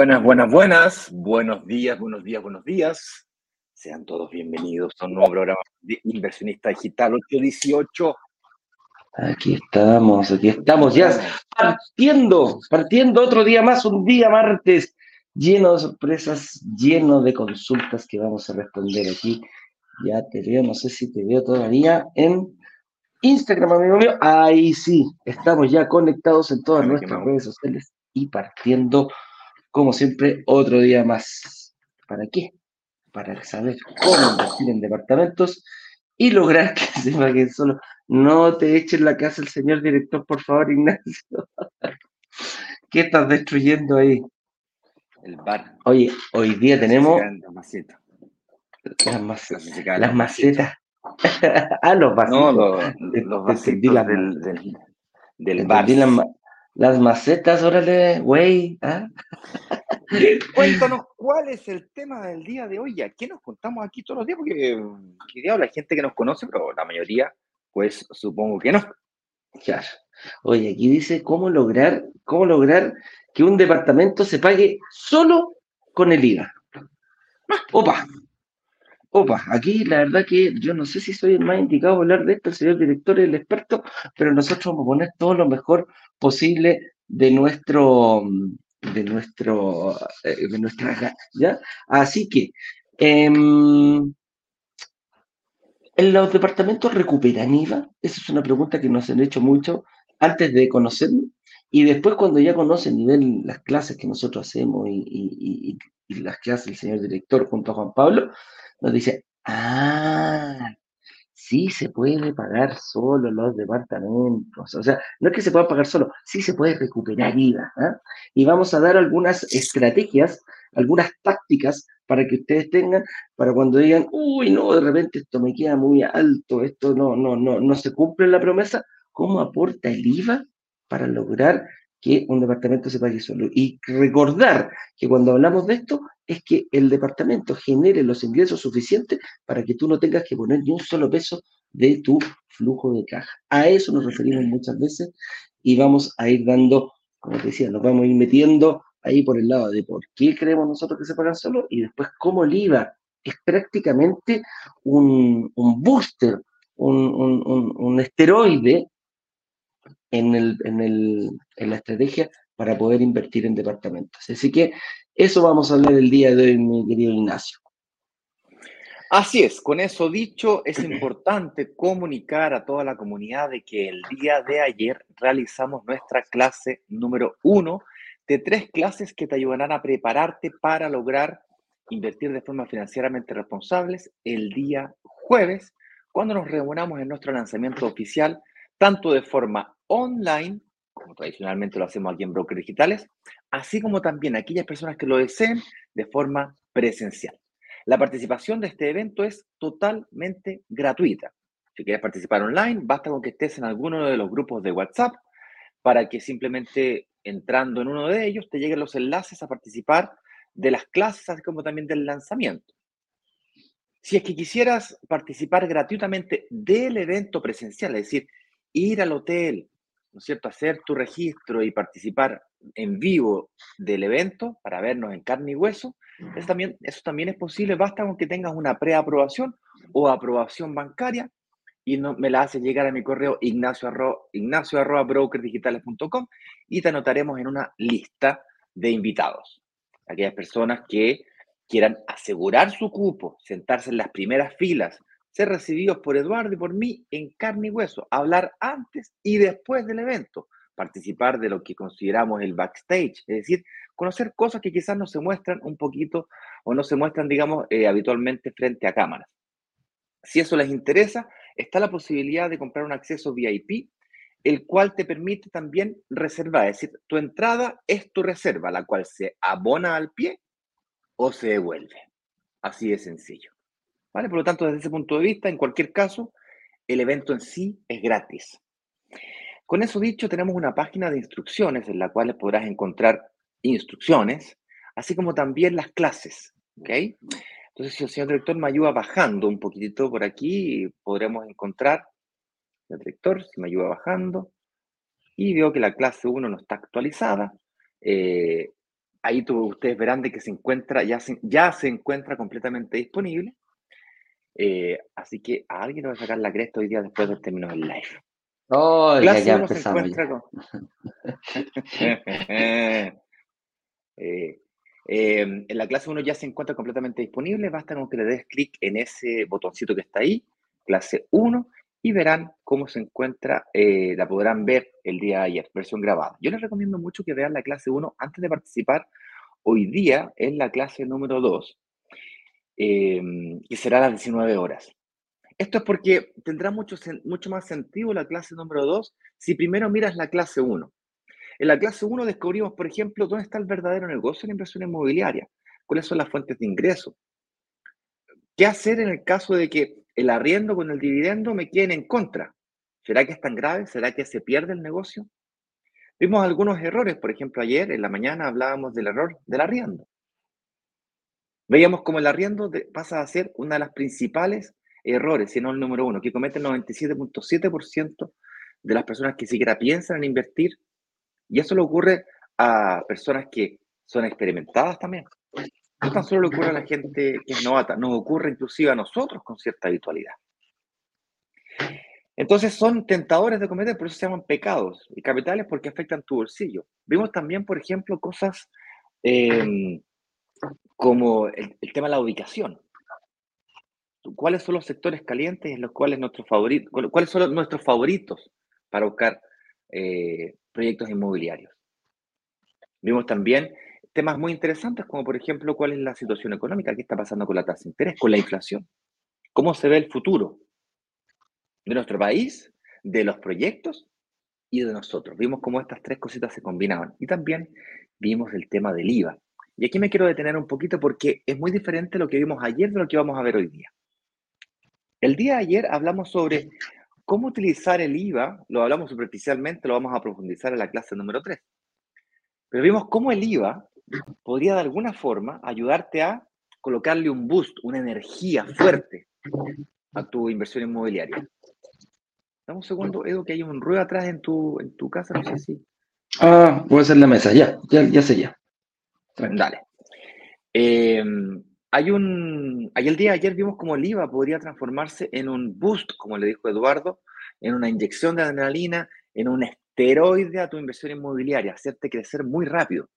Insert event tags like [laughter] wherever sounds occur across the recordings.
Buenas, buenas, buenas. Buenos días, buenos días, buenos días. Sean todos bienvenidos a un nuevo programa de Inversionista Digital 818. Aquí estamos, aquí estamos ya partiendo, partiendo otro día más, un día martes, lleno de sorpresas, lleno de consultas que vamos a responder aquí. Ya te veo, no sé si te veo todavía en Instagram, amigo mío. Ahí sí, estamos ya conectados en todas nuestras redes sociales y partiendo como siempre, otro día más. ¿Para qué? Para saber cómo invertir en departamentos y lograr que [laughs] se paguen solo. No te echen la casa el señor director, por favor, Ignacio. ¿Qué estás destruyendo ahí? El bar. Oye, hoy día tenemos Las macetas. las, [laughs] macetas. Las macetas. ah, los vasitos. No, los, los vasitos del, del, del bar. las, las macetas, órale, güey. ¿ah? [laughs] Cuéntanos, ¿cuál es el tema del día de hoy? ¿A qué nos contamos aquí todos los días? Porque, mm, ¿qué diablo? hay gente que nos conoce, pero la mayoría, pues supongo que no. Claro. Oye, aquí dice cómo lograr, cómo lograr que un departamento se pague solo con el IVA. Opa, opa, aquí la verdad que yo no sé si soy el más indicado para hablar de esto, el señor director el experto, pero nosotros vamos a poner todo lo mejor posible de nuestro, de nuestro, eh, de nuestra, ¿ya? Así que, em, ¿En los departamentos recuperan IVA? Esa es una pregunta que nos han hecho mucho antes de conocernos. Y después, cuando ya conocen nivel las clases que nosotros hacemos y, y- y- y las que hace el señor director junto a Juan Pablo, nos dice, ah, sí se puede pagar solo los departamentos. O sea, no es que se pueda pagar solo, sí se puede recuperar IVA. ¿ah? Y vamos a dar algunas estrategias, algunas tácticas para que ustedes tengan, para cuando digan, uy, no, de repente esto me queda muy alto, esto no, no, no, no se cumple la promesa, ¿cómo aporta el IVA para lograr que un departamento se pague solo? Y recordar que cuando hablamos de esto, es que el departamento genere los ingresos suficientes para que tú no tengas que poner ni un solo peso de tu flujo de caja. A eso nos referimos muchas veces y vamos a ir dando, como te decía, nos vamos a ir metiendo ahí por el lado de por qué creemos nosotros que se pagan solo y después cómo el IVA es prácticamente un, un booster, un, un- un- un esteroide en, el, en, el, en la estrategia para poder invertir en departamentos. Así que eso vamos a hablar el día de hoy, mi querido Ignacio. Así es, con eso dicho, es importante comunicar a toda la comunidad de que el día de ayer realizamos nuestra clase número uno de tres clases que te ayudarán a prepararte para lograr invertir de forma financieramente responsables el día jueves, cuando nos reunamos en nuestro lanzamiento oficial, tanto de forma online, como tradicionalmente lo hacemos aquí en Broker Digitales, así como también aquellas personas que lo deseen de forma presencial. La participación de este evento es totalmente gratuita. Si quieres participar online, basta con que estés en alguno de los grupos de WhatsApp para que simplemente entrando en uno de ellos te lleguen los enlaces a participar de las clases, así como también del lanzamiento. Si es que quisieras participar gratuitamente del evento presencial, es decir, ir al hotel, ¿no es cierto?, hacer tu registro y participar en vivo del evento para vernos en carne y hueso, eso también, eso también es posible, basta con que tengas una preaprobación o aprobación bancaria y no, me la haces llegar a mi correo ignacio, arro, ignacio arroba brokerdigitales.com y te anotaremos en una lista de invitados. Aquellas personas que quieran asegurar su cupo, sentarse en las primeras filas, ser recibidos por Eduardo y por mí en carne y hueso, hablar antes y después del evento, participar de lo que consideramos el backstage, es decir, conocer cosas que quizás no se muestran un poquito o no se muestran, digamos, eh, habitualmente frente a cámaras. Si eso les interesa, está la posibilidad de comprar un acceso VIP, el cual te permite también reservar, es decir, tu entrada es tu reserva, la cual se abona al pie o se devuelve. Así de sencillo. ¿Vale? Por lo tanto, desde ese punto de vista, en cualquier caso, el evento en sí es gratis. Con eso dicho, tenemos una página de instrucciones en la cual podrás encontrar instrucciones, así como también las clases. ¿ok? Entonces, si el señor director me ayuda bajando un poquitito por aquí, podremos encontrar, el director, si me ayuda bajando, y veo que la clase 1 no está actualizada. Eh, ahí ustedes verán de que se encuentra, ya se, ya se encuentra completamente disponible. Eh, así que a alguien le va a sacar la cresta hoy día después del término del live. Oh, clase ya, se encuentra con... [laughs] Eh, en la clase 1 ya se encuentra completamente disponible, basta con que le des clic en ese botoncito que está ahí, clase 1, y verán cómo se encuentra, eh, la podrán ver el día de ayer, versión grabada. Yo les recomiendo mucho que vean la clase 1 antes de participar hoy día en la clase número 2, em, que será a las 19 horas. Esto es porque tendrá mucho, mucho más sentido la clase número 2 si primero miras la clase 1. En la clase 1 descubrimos, por ejemplo, dónde está el verdadero negocio de la inversión inmobiliaria, cuáles son las fuentes de ingreso, qué hacer en el caso de que el arriendo con el dividendo me queden en contra. ¿Será que es tan grave? ¿Será que se pierde el negocio? Vimos algunos errores, por ejemplo, ayer en la mañana hablábamos del error del arriendo. Veíamos cómo el arriendo pasa a ser una de las principales errores, si no el número uno, que comete el 97.7% de las personas que siquiera piensan en invertir. Y eso le ocurre a personas que son experimentadas también. No tan solo le ocurre a la gente que es novata, nos ocurre inclusive a nosotros con cierta habitualidad. Entonces son tentadores de cometer, por eso se llaman pecados y capitales porque afectan tu bolsillo. Vimos también, por ejemplo, cosas em, como el, tema de la ubicación. ¿Cuáles son los sectores calientes en los cuales nuestros favoritos, cuáles son nuestros favoritos para buscar eh, proyectos inmobiliarios? Vimos también temas muy interesantes, como por ejemplo, cuál es la situación económica, qué está pasando con la tasa de interés, con la inflación, cómo se ve el futuro de nuestro país, de los proyectos y de nosotros. Vimos cómo estas tres cositas se combinaban y también vimos el tema del IVA. Y aquí me quiero detener un poquito porque es muy diferente lo que vimos ayer de lo que vamos a ver hoy día. El día de ayer hablamos sobre cómo utilizar el IVA, lo hablamos superficialmente, lo vamos a profundizar en la clase número 3. Pero vimos cómo el IVA podría de alguna forma ayudarte a colocarle un boost, una energía fuerte a tu inversión inmobiliaria. Dame un segundo, Edu, que hay un ruido atrás en tu, en tu casa, no sé si. Ah, puede ser la mesa, ya, ya, ya sé ya. Dale. Em, hay un. Ayer el día de ayer vimos cómo el IVA podría transformarse en un boost, como le dijo Eduardo, en una inyección de adrenalina, en un esteroide a tu inversión inmobiliaria, hacerte crecer muy rápido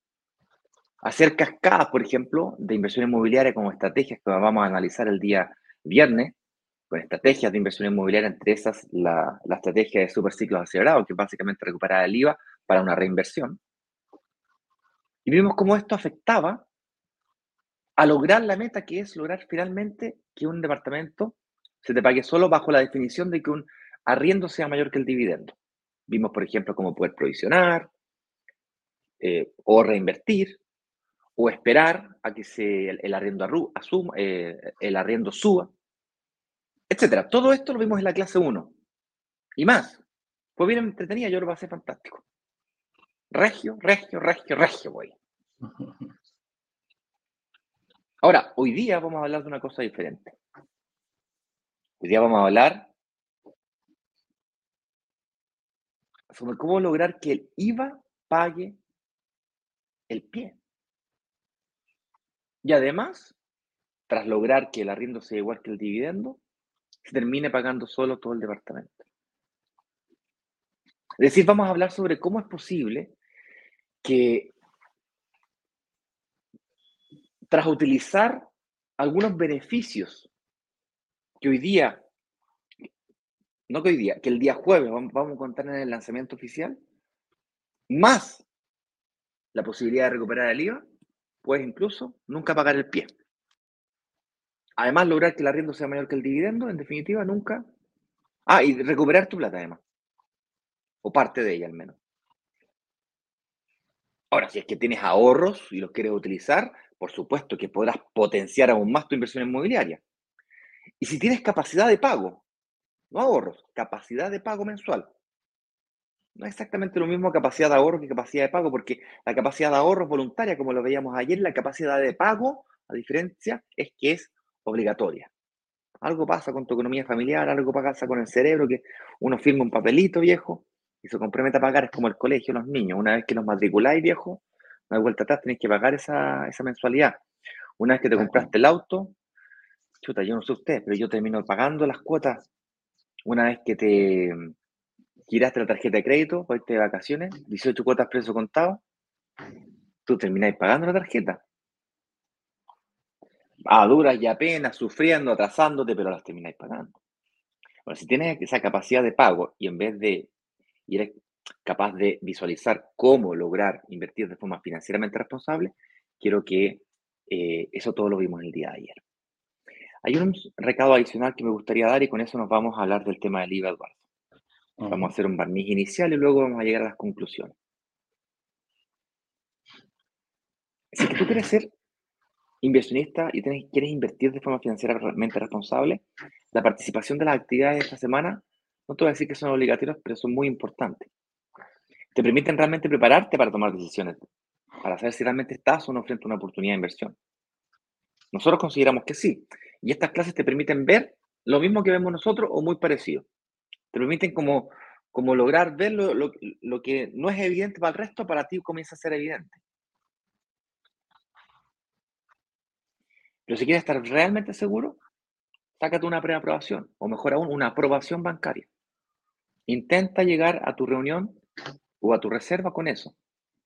hacer cascadas, por ejemplo, de inversión inmobiliaria como estrategias que vamos a analizar el día viernes, con estrategias de inversión inmobiliaria, entre esas la, estrategia de superciclos acelerados, que básicamente recuperar el IVA para una reinversión. Y vimos cómo esto afectaba a lograr la meta que es lograr finalmente que un departamento se te pague solo bajo la definición de que un arriendo sea mayor que el dividendo. Vimos, por ejemplo, cómo poder provisionar eh, o reinvertir, o esperar a que se, el, arriendo asuma, eh, el arriendo suba, etcétera. Todo esto lo vimos en la clase 1 y más. Fue bien entretenida, yo lo pasé fantástico. Regio, regio, regio, regio, voy. [laughs] Ahora, hoy día vamos a hablar de una cosa diferente. Hoy día vamos a hablar sobre cómo lograr que el IVA pague el pie. Y además, tras lograr que el arriendo sea igual que el dividendo, se termine pagando solo todo el departamento. Es decir, vamos a hablar sobre cómo es posible que tras utilizar algunos beneficios que hoy día, no que hoy día, que el día jueves vamos a contar en el lanzamiento oficial, más la posibilidad de recuperar el IVA, puedes incluso nunca pagar el pie. Además, lograr que el arriendo sea mayor que el dividendo, en definitiva, nunca. Ah, y recuperar tu plata además. O parte de ella al menos. Ahora, si es que tienes ahorros y los quieres utilizar, por supuesto que podrás potenciar aún más tu inversión inmobiliaria. Y si tienes capacidad de pago, no ahorros, capacidad de pago mensual, no es exactamente lo mismo capacidad de ahorro que capacidad de pago, porque la capacidad de ahorro es voluntaria, como lo veíamos ayer, la capacidad de pago, a diferencia, es que es obligatoria. Algo pasa con tu economía familiar, algo pasa con el cerebro, que uno firma un papelito viejo y se compromete a pagar, es como el colegio, los niños. Una vez que los matriculáis viejo, no hay vuelta atrás, tenés que pagar esa, esa mensualidad. Una vez que te compraste el auto, chuta, yo no sé usted, pero yo termino pagando las cuotas. Una vez que te giraste la tarjeta de crédito para irte de vacaciones, 18 cuotas precio contado, tú termináis pagando la tarjeta. A duras y apenas, sufriendo, atrasándote, pero las termináis pagando. Bueno, si tienes esa capacidad de pago y en vez de y eres capaz de visualizar cómo lograr invertir de forma financieramente responsable, quiero que eh, eso todo lo vimos el día de ayer. Hay un recado adicional que me gustaría dar y con eso nos vamos a hablar del tema del IVA, Eduardo. Vamos a hacer un barniz inicial y luego vamos a llegar a las conclusiones. Si tú quieres ser inversionista y quieres invertir de forma financieramente responsable, la participación de las actividades de esta semana, no te voy a decir que son obligatorias, pero son muy importantes. Te permiten realmente prepararte para tomar decisiones, para saber si realmente estás o no frente a una oportunidad de inversión. Nosotros consideramos que sí. Y estas clases te permiten ver lo mismo que vemos nosotros o muy parecido. Te permiten como, como lograr ver lo, lo que no es evidente para el resto, para ti comienza a ser evidente. Pero si quieres estar realmente seguro, sácate una preaprobación o mejor aún, una aprobación bancaria. Intenta llegar a tu reunión o a tu reserva con eso.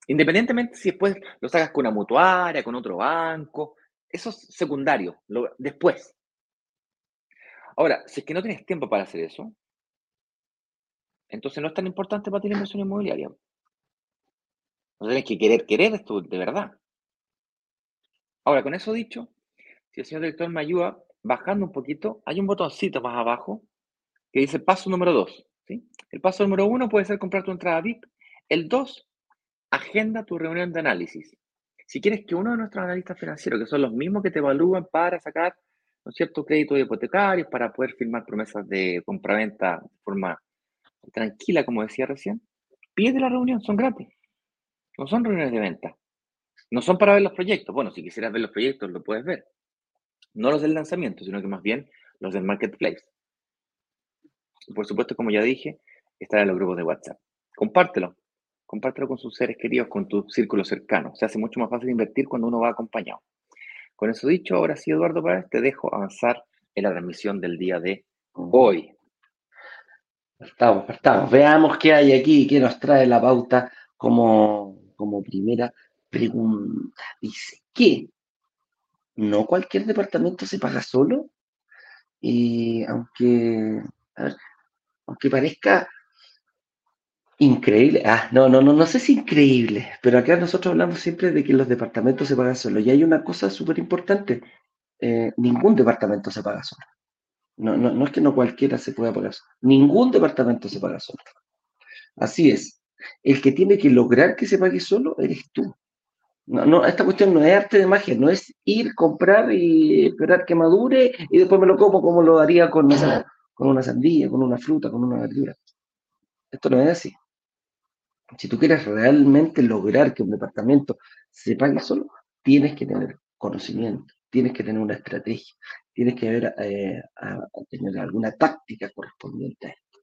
Independientemente si después lo sacas con una mutuaria, con otro banco, eso es secundario, después. Ahora, si es que no tienes tiempo para hacer eso, entonces no es tan importante para ti la inversión inmobiliaria. No tienes que querer querer esto de verdad. Ahora, con eso dicho, si el señor director me ayuda, bajando un poquito, hay un botoncito más abajo que dice paso número 2. El paso número 1 puede ser comprar tu entrada VIP. El 2, agenda tu reunión de análisis. Si quieres que uno de nuestros analistas financieros, que son los mismos que te evalúan para sacar ¿no cierto? créditos hipotecarios, para poder firmar promesas de compraventa de forma tranquila, como decía recién, pide la reunión, son gratis. No son reuniones de venta. No son para ver los proyectos. Bueno, si quisieras ver los proyectos, lo puedes ver no los del lanzamiento, sino que más bien los del marketplace. Y por supuesto, como ya dije, estar en los grupos de WhatsApp. Compártelo, compártelo con sus seres queridos, con tu círculo cercano. Se hace mucho más fácil invertir cuando uno va acompañado. Con eso dicho, ahora sí, Eduardo Párez, te dejo avanzar en la transmisión del día de hoy. Estamos, estamos. Veamos qué hay aquí, qué nos trae la pauta como, como primera pregunta. Dice, ¿qué no cualquier departamento se paga solo. Y aunque, aunque parezca increíble, ah, no, no, no, no sé si increíble, pero acá nosotros hablamos siempre de que los departamentos se pagan solo. Y hay una cosa súper importante, eh, ningún departamento se paga solo. No, no, no es que no cualquiera se pueda pagar solo. Ningún departamento se paga solo. Así es. El que tiene que lograr que se pague solo eres tú. No, no, esta cuestión no es arte de magia, no es ir, comprar y esperar que madure y después me lo como como lo haría con, con una sandía, con una fruta, con una verdura. Esto no es así. Si tú quieres realmente lograr que un departamento se pague solo, tienes que tener conocimiento, tienes que tener una estrategia, tienes que haber, eh, tener alguna táctica correspondiente a esto.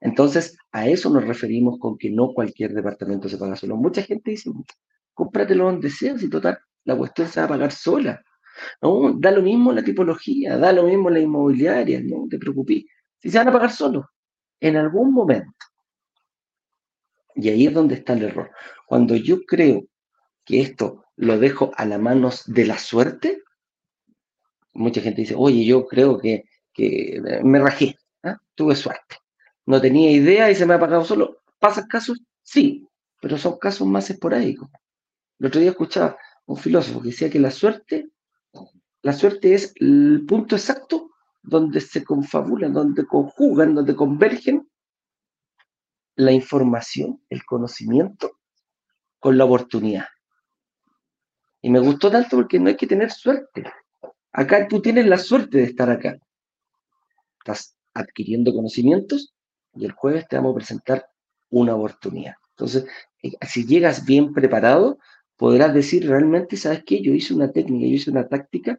Entonces, a eso nos referimos con que no cualquier departamento se paga solo. Mucha gente dice, cómpratelo donde sea, si total, la cuestión se va a pagar sola. ¿No? Da lo mismo la tipología, da lo mismo la inmobiliaria, no te preocupes. Si se van a pagar solo, en algún momento. Y ahí es donde está el error. Cuando yo creo que esto lo dejo a las manos de la suerte, mucha gente dice, oye, yo creo que, me rajé, ¿ah? tuve suerte. No tenía idea y se me ha pagado solo. ¿Pasan casos? Sí, pero son casos más esporádicos. El otro día escuchaba un filósofo que decía que la suerte, la suerte es el punto exacto donde se confabulan, donde conjugan, donde convergen la información, el conocimiento con la oportunidad. Y me gustó tanto porque no hay que tener suerte. Acá tú tienes la suerte de estar acá. Estás adquiriendo conocimientos y el jueves te vamos a presentar una oportunidad. Entonces, eh, si llegas bien preparado, podrás decir realmente, ¿sabes qué? Yo hice una técnica, yo hice una táctica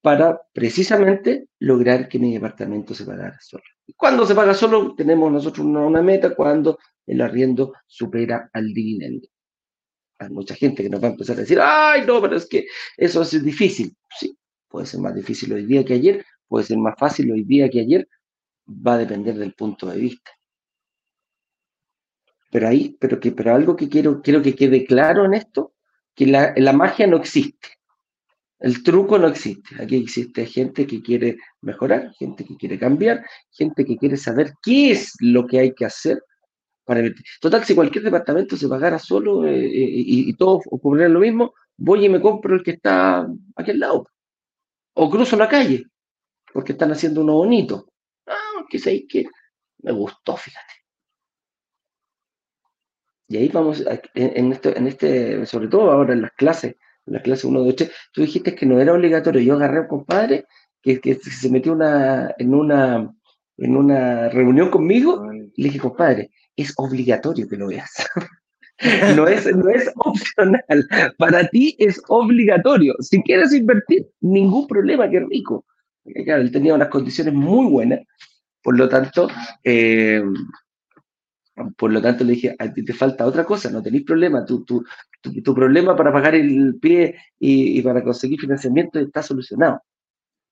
para precisamente lograr que mi departamento se pagara solo. Y cuando se paga solo, tenemos nosotros una, meta cuando el arriendo supera al dividendo. Hay mucha gente que nos va a empezar a decir, ay, no, pero es que eso es difícil. Sí, puede ser más difícil hoy día que ayer, puede ser más fácil hoy día que ayer, va a depender del punto de vista. Pero ahí, pero que, pero algo que quiero, quiero que quede claro en esto, que la, la magia no existe. El truco no existe. Aquí existe gente que quiere mejorar, gente que quiere cambiar, gente que quiere saber qué es lo que hay que hacer para Total, si cualquier departamento se pagara solo eh, eh, y, todos ocurrieran lo mismo, voy y me compro el que está aquí al lado. O cruzo la calle, porque están haciendo uno bonito. Ah, que sé que me gustó, fíjate. Y ahí vamos, en, este, en este, sobre todo ahora en las clases, en la clase 1 de 8, tú dijiste que no era obligatorio. Yo agarré a un compadre que, que se metió una, en, una, en una reunión conmigo y le dije, compadre, es obligatorio que lo veas. [laughs] no, es, no es opcional. Para ti es obligatorio. Si quieres invertir, ningún problema, qué rico. Claro, él tenía unas condiciones muy buenas. Por lo tanto, eh, por lo tanto le dije, a ti te falta otra cosa, no tenéis problema. Tu, tu, tu, problema para pagar el pie y, para conseguir financiamiento está solucionado.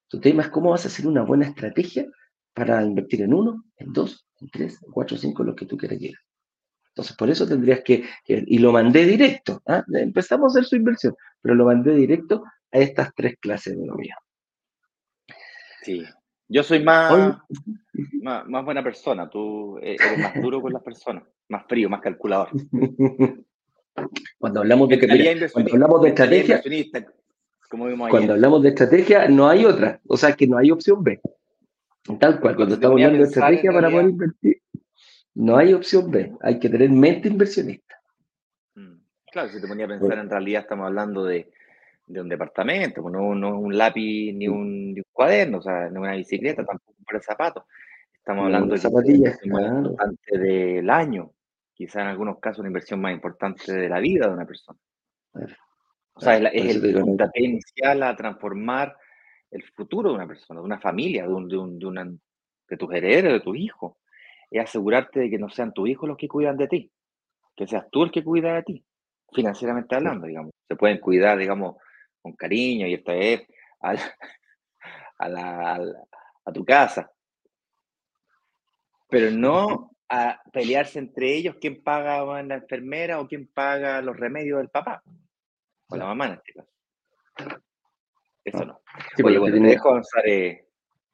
Tu tema es cómo vas a hacer una buena estrategia para invertir en uno, en dos, en tres, en cuatro, cinco, lo que tú quieras. Entonces, por eso tendrías que, y lo mandé directo, ¿ah? empezamos a hacer su inversión, pero lo mandé directo a estas tres clases de mío. Sí, yo soy más, más, buena persona, tú e-, eres más duro con las personas, más frío, más calculador. [laughs] Cuando hablamos de, que, cuando hablamos de estrategia, cuando hablamos de estrategia, no hay otra, o sea que no hay opción B. Tal cual, cuando estamos hablando de estrategia para poder invertir, no hay opción B, hay que tener mente inversionista. Mm, claro, si te ponía a pensar, en realidad estamos hablando de, un departamento, pues no, no un lápiz ni un, cuaderno, o sea, no una bicicleta, tampoco para zapatos. Estamos hablando de zapatillas importante del año, quizá en algunos casos una inversión más importante de la vida de una persona. O sea, es, el puntapié inicial a transformar el futuro de una persona, de una familia, de, un, de, un, de, una, de tus herederos, de tus hijos. Es asegurarte de que no sean tus hijos los que cuidan de ti, que seas tú el que cuida de ti, financieramente hablando, digamos. Se pueden cuidar, digamos, con cariño y esta vez [laughs] a, a, a tu casa. Pero no a pelearse entre ellos quién paga la enfermera o quién paga los remedios del papá o la mamá en este caso. Eso no. Eh.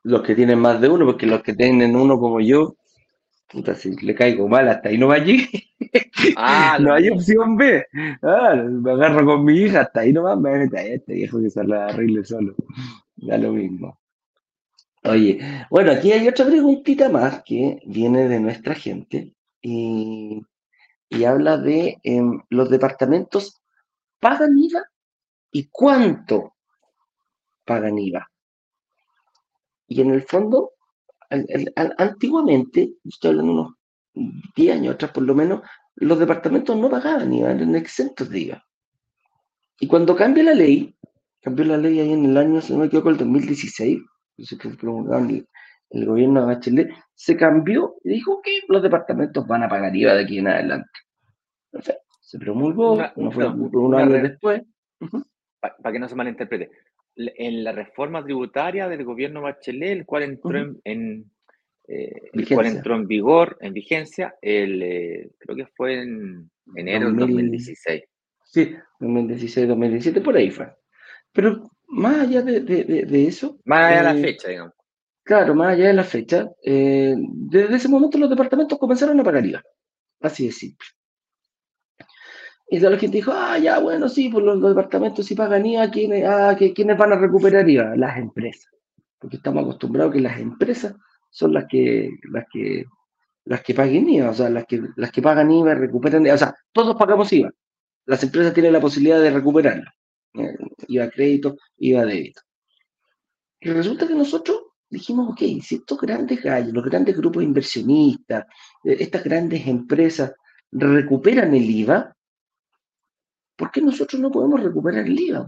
Los que tienen más de uno, porque los que tienen uno como yo, puta, si le caigo mal hasta ahí no va allí. Ah, [laughs] no hay opción B. Ah, me agarro con mi hija, hasta ahí no va, me a este viejo que se la arregle solo. Da lo mismo. Oye, bueno, aquí hay otra preguntita más que viene de nuestra gente y, habla de em, los departamentos pagan IVA y cuánto pagan IVA. Y en el fondo, antiguamente, estoy hablando unos 10 años atrás por lo menos, los departamentos no pagaban IVA, eran exentos de IVA. Y cuando cambia la ley, cambió la ley ahí en el año, si no me equivoco, el 2016, el, el gobierno de Bachelet, se cambió y dijo que los departamentos van a pagar IVA de aquí en adelante. Se promulgó, no fue un año después. Para que no se malinterprete, en la reforma tributaria del gobierno Bachelet, el cual entró en, eh, el cual entró en vigor, en vigencia, el, eh, creo que fue en enero del 2016. Sí, 2016, 2017, por ahí fue. Pero más allá de, de, eso. Más allá de la eh, fecha, digamos. Claro, más allá de la fecha, desde ese momento los departamentos comenzaron a pagar IVA. Así de simple. Y de la gente dijo, ah, ya, bueno, sí, pues los, departamentos sí pagan IVA, ¿quiénes, ah, ¿quiénes van a recuperar IVA? Las empresas. Porque estamos acostumbrados que las empresas son las que, las que, las que paguen IVA, o sea, las que, las que pagan IVA recuperan, o sea, todos pagamos IVA. Las empresas tienen la posibilidad de recuperarlo. Eh, IVA crédito, IVA débito. Y resulta que nosotros dijimos, ok, si estos grandes gallos, los grandes grupos inversionistas, eh, estas grandes empresas recuperan el IVA, ¿por qué nosotros no podemos recuperar el IVA?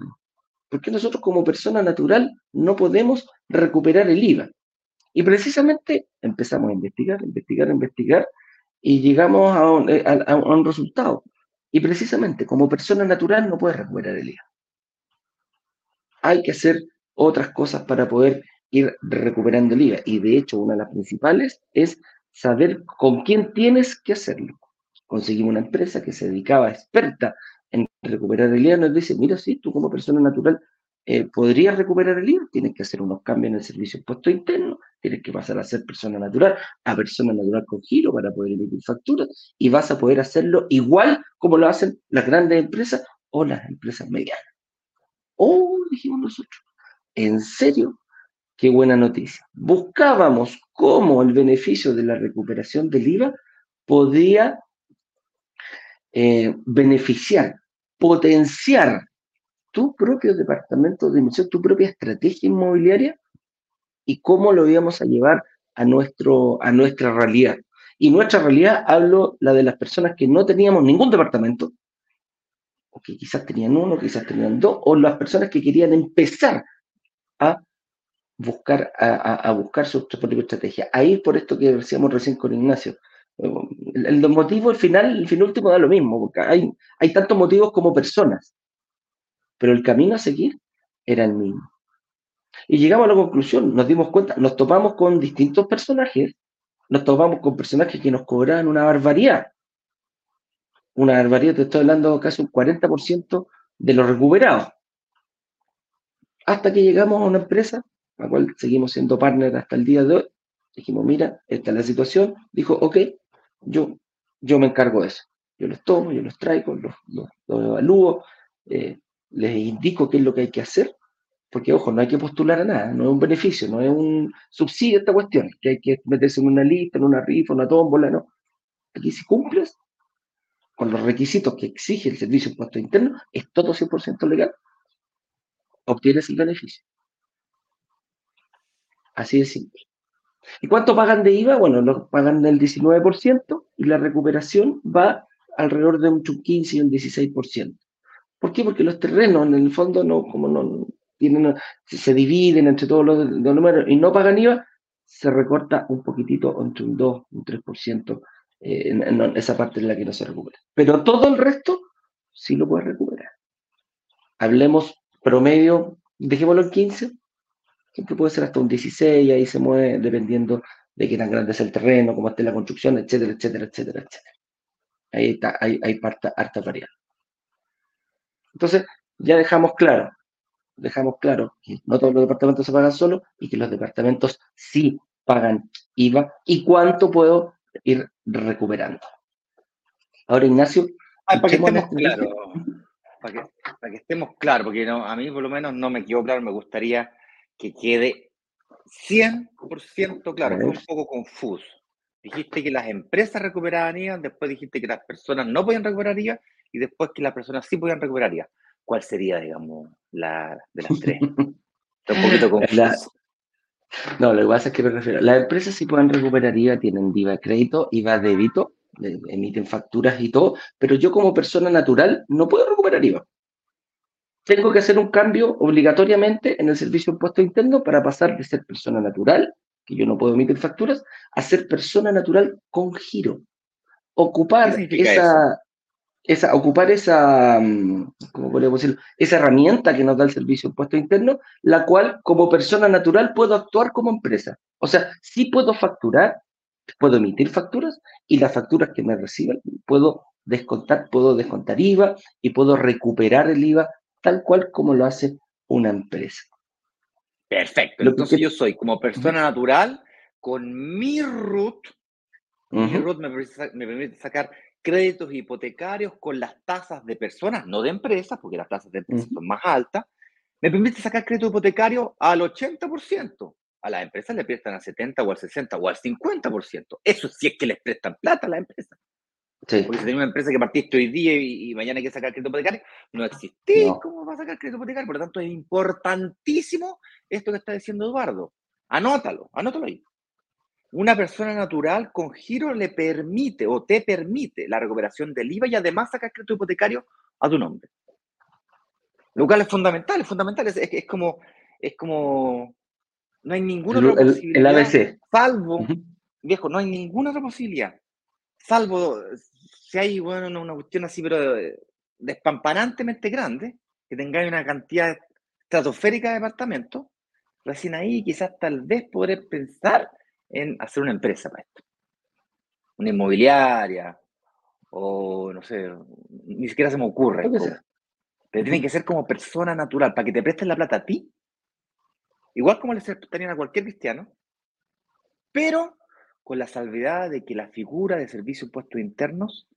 ¿Por qué nosotros como persona natural no podemos recuperar el IVA? Y precisamente empezamos a investigar, investigar, investigar y llegamos a un, eh, resultado. Y precisamente, como persona natural no puedes recuperar el IVA. Hay que hacer otras cosas para poder ir recuperando el IVA. Y de hecho, una de las principales es saber con quién tienes que hacerlo. Conseguimos una empresa que se dedicaba experta en recuperar el IVA, nos dice, mira, sí, tú como persona natural eh, podrías recuperar el IVA, tienes que hacer unos cambios en el servicio impuesto interno, tienes que pasar a ser persona natural, a persona natural con giro para poder emitir facturas y vas a poder hacerlo igual como lo hacen las grandes empresas o las empresas medianas. Oh, dijimos nosotros, en serio, qué buena noticia. Buscábamos cómo el beneficio de la recuperación del IVA podía eh, beneficiar, potenciar tu propio departamento de inversión, tu propia estrategia inmobiliaria y cómo lo íbamos a llevar a, nuestro, a nuestra realidad. Y nuestra realidad hablo la de las personas que no teníamos ningún departamento, o que quizás tenían uno, quizás tenían dos, o las personas que querían empezar a buscar, a, buscar su, propia estrategia. Ahí por esto que decíamos recién con Ignacio. El, el motivo, al final, el fin último da lo mismo, porque hay, hay tantos motivos como personas pero el camino a seguir era el mismo. Y llegamos a la conclusión, nos dimos cuenta, nos topamos con distintos personajes, nos topamos con personajes que nos cobraban una barbaridad. Una barbaridad, te estoy hablando casi un 40% de los recuperados. Hasta que llegamos a una empresa, la cual seguimos siendo partner hasta el día de hoy. Dijimos, mira, esta es la situación. Dijo, ok, yo, yo me encargo de eso. Yo los tomo, yo los traigo, los, los, evalúo, eh, les indico qué es lo que hay que hacer, porque ojo, no hay que postular a nada, no es un beneficio, no es un subsidio esta cuestión, que hay que meterse en una lista, en una rifa, una tómbola, no. Aquí si cumples con los requisitos que exige el servicio de impuesto interno, es todo 100% legal, obtienes el beneficio. Así de simple. ¿Y cuánto pagan de IVA? Bueno, lo pagan del 19% y la recuperación va alrededor de un 15 y un 16%. ¿Por qué? Porque los terrenos en el fondo no, como no tienen, se dividen entre todos los, números y no pagan IVA, se recorta un poquitito entre un 2, un 3%, eh, en, esa parte en la que no se recupera. Pero todo el resto sí lo puede recuperar. Hablemos promedio, dejémoslo en 15, siempre puede ser hasta un 16, ahí se mueve dependiendo de qué tan grande es el terreno, cómo esté la construcción, etcétera, etcétera, etcétera, etcétera. Ahí está, hay, hay harta variable. Entonces, ya dejamos claro, dejamos claro que no todos los departamentos se pagan solo y que los departamentos sí pagan IVA y cuánto puedo ir recuperando. Ahora, Ignacio. para que estemos claros, para que, estemos claros, porque a mí por lo menos no me quedó claro, me gustaría que quede 100% claro, es un poco confuso. Dijiste que las empresas recuperaban IVA, después dijiste que las personas no podían recuperar IVA y después que las personas sí podían recuperar IVA. ¿Cuál sería, digamos, la de las tres? [laughs] un poquito confuso. no, lo que pasa es que me refiero, las empresas sí pueden recuperar IVA, tienen IVA crédito, IVA débito, emiten facturas y todo, pero yo como persona natural no puedo recuperar IVA. Tengo que hacer un cambio obligatoriamente en el servicio de impuesto interno para pasar de ser persona natural, que yo no puedo emitir facturas, a ser persona natural con giro. Ocupar esa, esa, ocupar esa, mm, ¿cómo podríamos decirlo? Esa herramienta que nos da el Servicio de Impuesto Interno, la cual como persona natural puedo actuar como empresa. O sea, sí puedo facturar, puedo emitir facturas y las facturas que me reciban puedo descontar, puedo descontar IVA y puedo recuperar el IVA tal cual como lo hace una empresa. Perfecto. Entonces yo soy como persona natural con mi root, mi root me permite sacar créditos hipotecarios con las tasas de personas, no de empresas, porque las tasas de empresas son más altas, me permite sacar crédito hipotecario al 80%. A las empresas le prestan al 70 o al 60 o al 50%. Eso sí es que les prestan plata a las empresas. Porque si tenés una empresa que partiste hoy día y, mañana hay que sacar crédito hipotecario, no existe. ¿Cómo va a sacar crédito hipotecario? Por lo tanto, es importantísimo esto que está diciendo Eduardo. Anótalo, anótalo ahí. Una persona natural con giro le permite o te permite la recuperación del IVA y además sacar crédito hipotecario a tu nombre. Lo cual es fundamental, es fundamental, es, es, como, es como, no hay ninguna otra posibilidad, el ABC. salvo, viejo, no hay ninguna otra posibilidad, salvo si hay bueno, una, cuestión así, pero despampanantemente grande, que tengáis una cantidad estratosférica de departamentos, recién ahí quizás tal vez podré pensar en hacer una empresa para esto. Una inmobiliaria, o no sé, ni siquiera se me ocurre. Pero tiene que ser como persona natural, para que te presten la plata a ti, igual como le prestarían a cualquier cristiano, pero con la salvedad de que la figura de servicio impuestos internos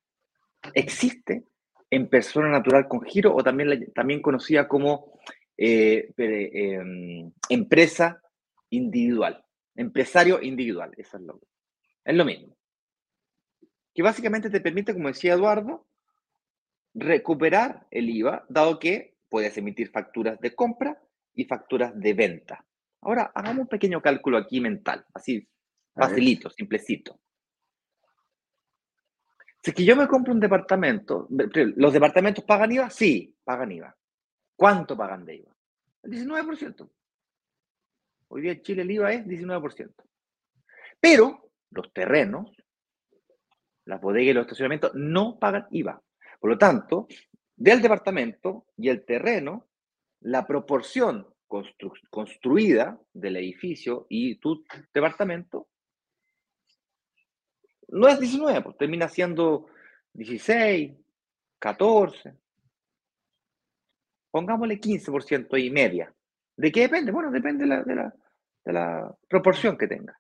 existe en persona natural con giro o también, también conocida como eh, em, empresa individual, empresario individual, eso es lo, es lo mismo. Que básicamente te permite, como decía Eduardo, recuperar el IVA, dado que puedes emitir facturas de compra y facturas de venta. Ahora, hagamos un pequeño cálculo aquí mental, así facilito, simplecito. Si es que yo me compro un departamento, ¿los departamentos pagan IVA? Sí, pagan IVA. ¿Cuánto pagan de IVA? El 19%. Hoy día en Chile el IVA es 19%. Pero los terrenos, las bodegas y los estacionamientos no pagan IVA. Por lo tanto, del departamento y el terreno, la proporción construida del edificio y tu departamento no es 19, pues termina siendo 16, 14. Pongámosle 15% y media. ¿De qué depende? Bueno, depende de la, proporción que tenga.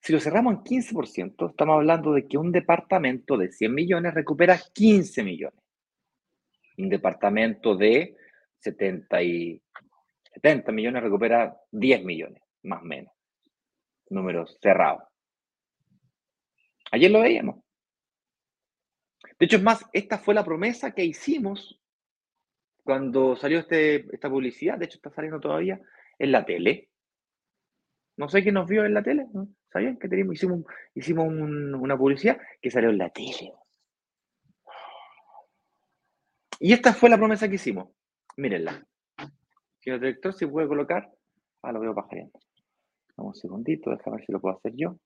Si lo cerramos en 15%, estamos hablando de que un departamento de 100 millones recupera 15 millones. Un departamento de 70, y, 70 millones recupera 10 millones, más o menos números cerrados. Ayer lo veíamos. De hecho, es más, esta fue la promesa que hicimos cuando salió este, esta publicidad. De hecho, está saliendo todavía en la tele. No sé quién nos vio en la tele. ¿Sabían que teníamos, hicimos, hicimos una publicidad que salió en la tele? Y esta fue la promesa que hicimos. Mírenla. Señor director, si puede colocar. Ah, lo veo pajareando un segundito, déjame ver si lo puedo hacer yo.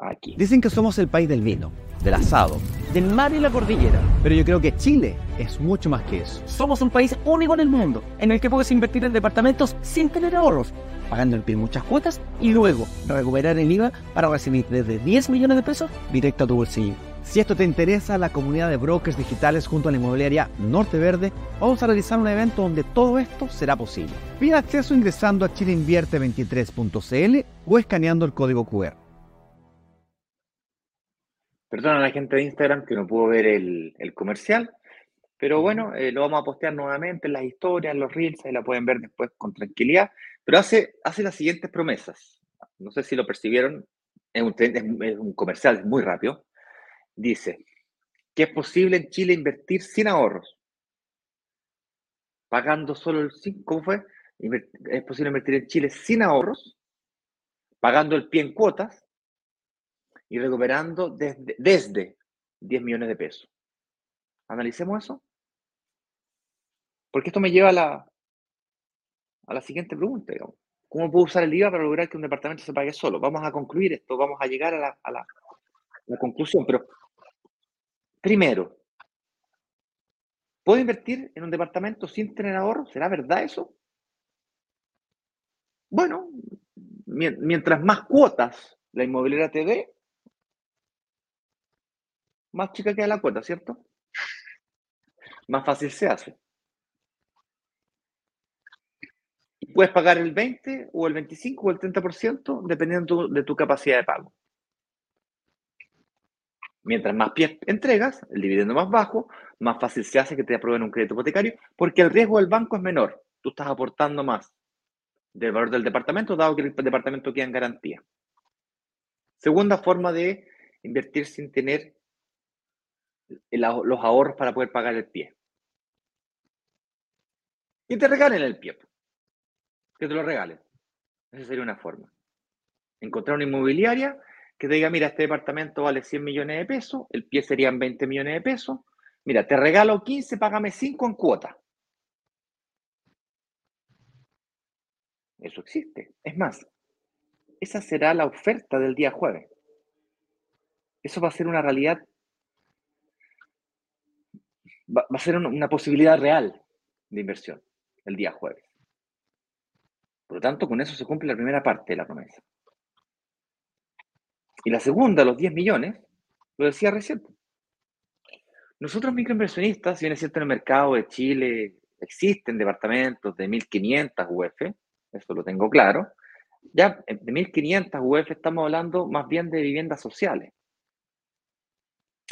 Aquí. Dicen que somos el país del vino, del asado, del mar y la cordillera. Pero yo creo que Chile es mucho más que eso. Somos un país único en el mundo, en el que puedes invertir en departamentos sin tener ahorros, pagando el pie muchas cuotas y luego recuperar el IVA para recibir desde 10 millones de pesos directo a tu bolsillo. Si esto te interesa, la comunidad de brokers digitales junto a la inmobiliaria Norte Verde, vamos a realizar un evento donde todo esto será posible. Pide acceso ingresando a chileinvierte23.cl o escaneando el código QR. Perdona a la gente de Instagram que no pudo ver el, comercial, pero bueno, eh, lo vamos a postear nuevamente en las historias, en los reels, ahí la pueden ver después con tranquilidad. Pero hace, hace las siguientes promesas. No sé si lo percibieron, es un, es un comercial muy rápido dice que es posible en Chile invertir sin ahorros, pagando solo el 5, ¿cómo fue? Es posible invertir en Chile sin ahorros, pagando el pie en cuotas y recuperando desde, desde 10 millones de pesos. Analicemos eso. Porque esto me lleva a la, a la siguiente pregunta. ¿Cómo puedo usar el IVA para lograr que un departamento se pague solo? Vamos a concluir esto, vamos a llegar a la, a la, la conclusión, pero Primero, ¿puedo invertir en un departamento sin tener ahorro? ¿Será verdad eso? Bueno, mientras más cuotas la inmobiliaria te dé, más chica queda la cuota, ¿cierto? Más fácil se hace. puedes pagar el 20 o el 25 o el 30% dependiendo de tu capacidad de pago. Mientras más pies entregas, el dividendo más bajo, más fácil se hace que te aprueben un crédito hipotecario, porque el riesgo del banco es menor. Tú estás aportando más del valor del departamento, dado que el departamento queda en garantía. Segunda forma de invertir sin tener los ahorros para poder pagar el pie. Y te regalen el pie. Que te lo regalen. Esa sería una forma. Encontrar una inmobiliaria que te diga, mira, este departamento vale 100 millones de pesos, el pie serían 20 millones de pesos, mira, te regalo 15, págame 5 en cuota. Eso existe. Es más, esa será la oferta del día jueves. Eso va a ser una realidad, va, a ser una, posibilidad real de inversión el día jueves. Por lo tanto, con eso se cumple la primera parte de la promesa. Y la segunda, los 10 millones, lo decía recién. Nosotros microinversionistas, si bien es cierto en el mercado de Chile existen departamentos de 1.500 UF, eso lo tengo claro, ya de 1.500 UF estamos hablando más bien de viviendas sociales.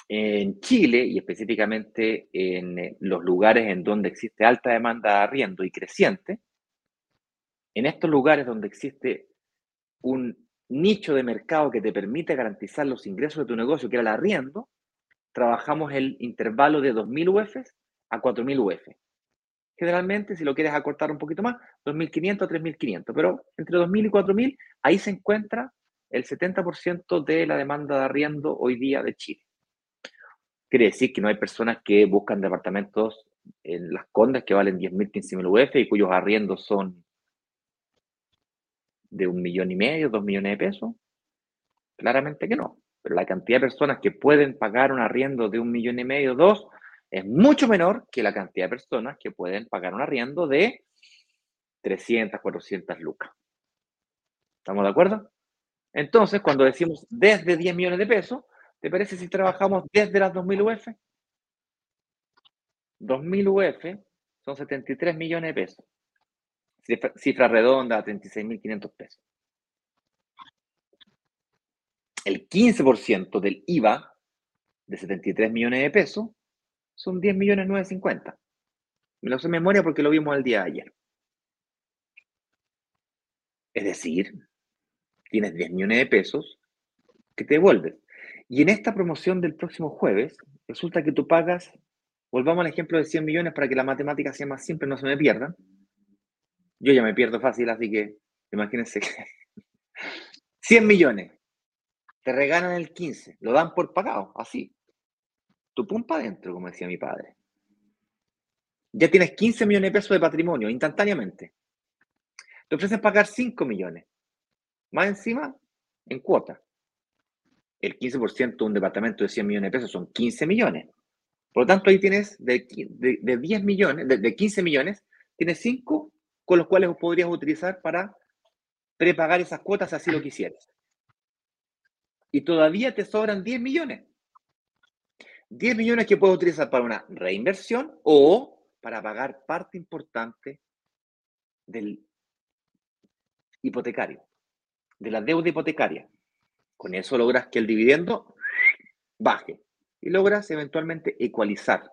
En Chile, y específicamente en eh, los lugares en donde existe alta demanda de arriendo y creciente, en estos lugares donde existe un nicho de mercado que te permite garantizar los ingresos de tu negocio, que era el arriendo, trabajamos el intervalo de 2.000 UF a 4.000 UF. Generalmente, si lo quieres acortar un poquito más, 2.500 a 3.500, pero entre 2.000 y 4.000, ahí se encuentra el 70% de la demanda de arriendo hoy día de Chile. Quiere decir que no hay personas que buscan departamentos en las condes que valen 10.000, 15.000 UF y cuyos arriendos son de un millón y medio, dos millones de pesos. Claramente que no. Pero la cantidad de personas que pueden pagar un arriendo de un millón y medio, dos, es mucho menor que la cantidad de personas que pueden pagar un arriendo de 300, 400 lucas. ¿Estamos de acuerdo? Entonces, cuando decimos desde 10 millones de pesos, ¿te parece si trabajamos desde las 2.000 UF? 2.000 UF son 73 millones de pesos. Cifra, redonda, 36.500 pesos. El 15% del IVA de 73 millones de pesos son 10 millones 950. Me lo sé en memoria porque lo vimos el día de ayer. Es decir, tienes 10 millones de pesos que te devuelves. Y en esta promoción del próximo jueves, resulta que tú pagas, volvamos al ejemplo de 100 millones para que la matemática sea más simple, no se me pierdan. Yo ya me pierdo fácil, así que imagínense que [laughs] 100 millones, te regalan el 15, lo dan por pagado, así tu pum para adentro, como decía mi padre. Ya tienes 15 millones de pesos de patrimonio instantáneamente. Te ofrecen pagar 5 millones. Más encima, en cuota. El 15% de un departamento de 100 millones de pesos son 15 millones. Por lo tanto, ahí tienes de, 10 millones, de, 15 millones, tienes 5 con los cuales podrías utilizar para prepagar esas cuotas si así lo quisieras. Y todavía te sobran 10 millones. 10 millones que puedes utilizar para una reinversión o para pagar parte importante del hipotecario, de la deuda hipotecaria. Con eso logras que el dividendo baje y logras eventualmente ecualizar.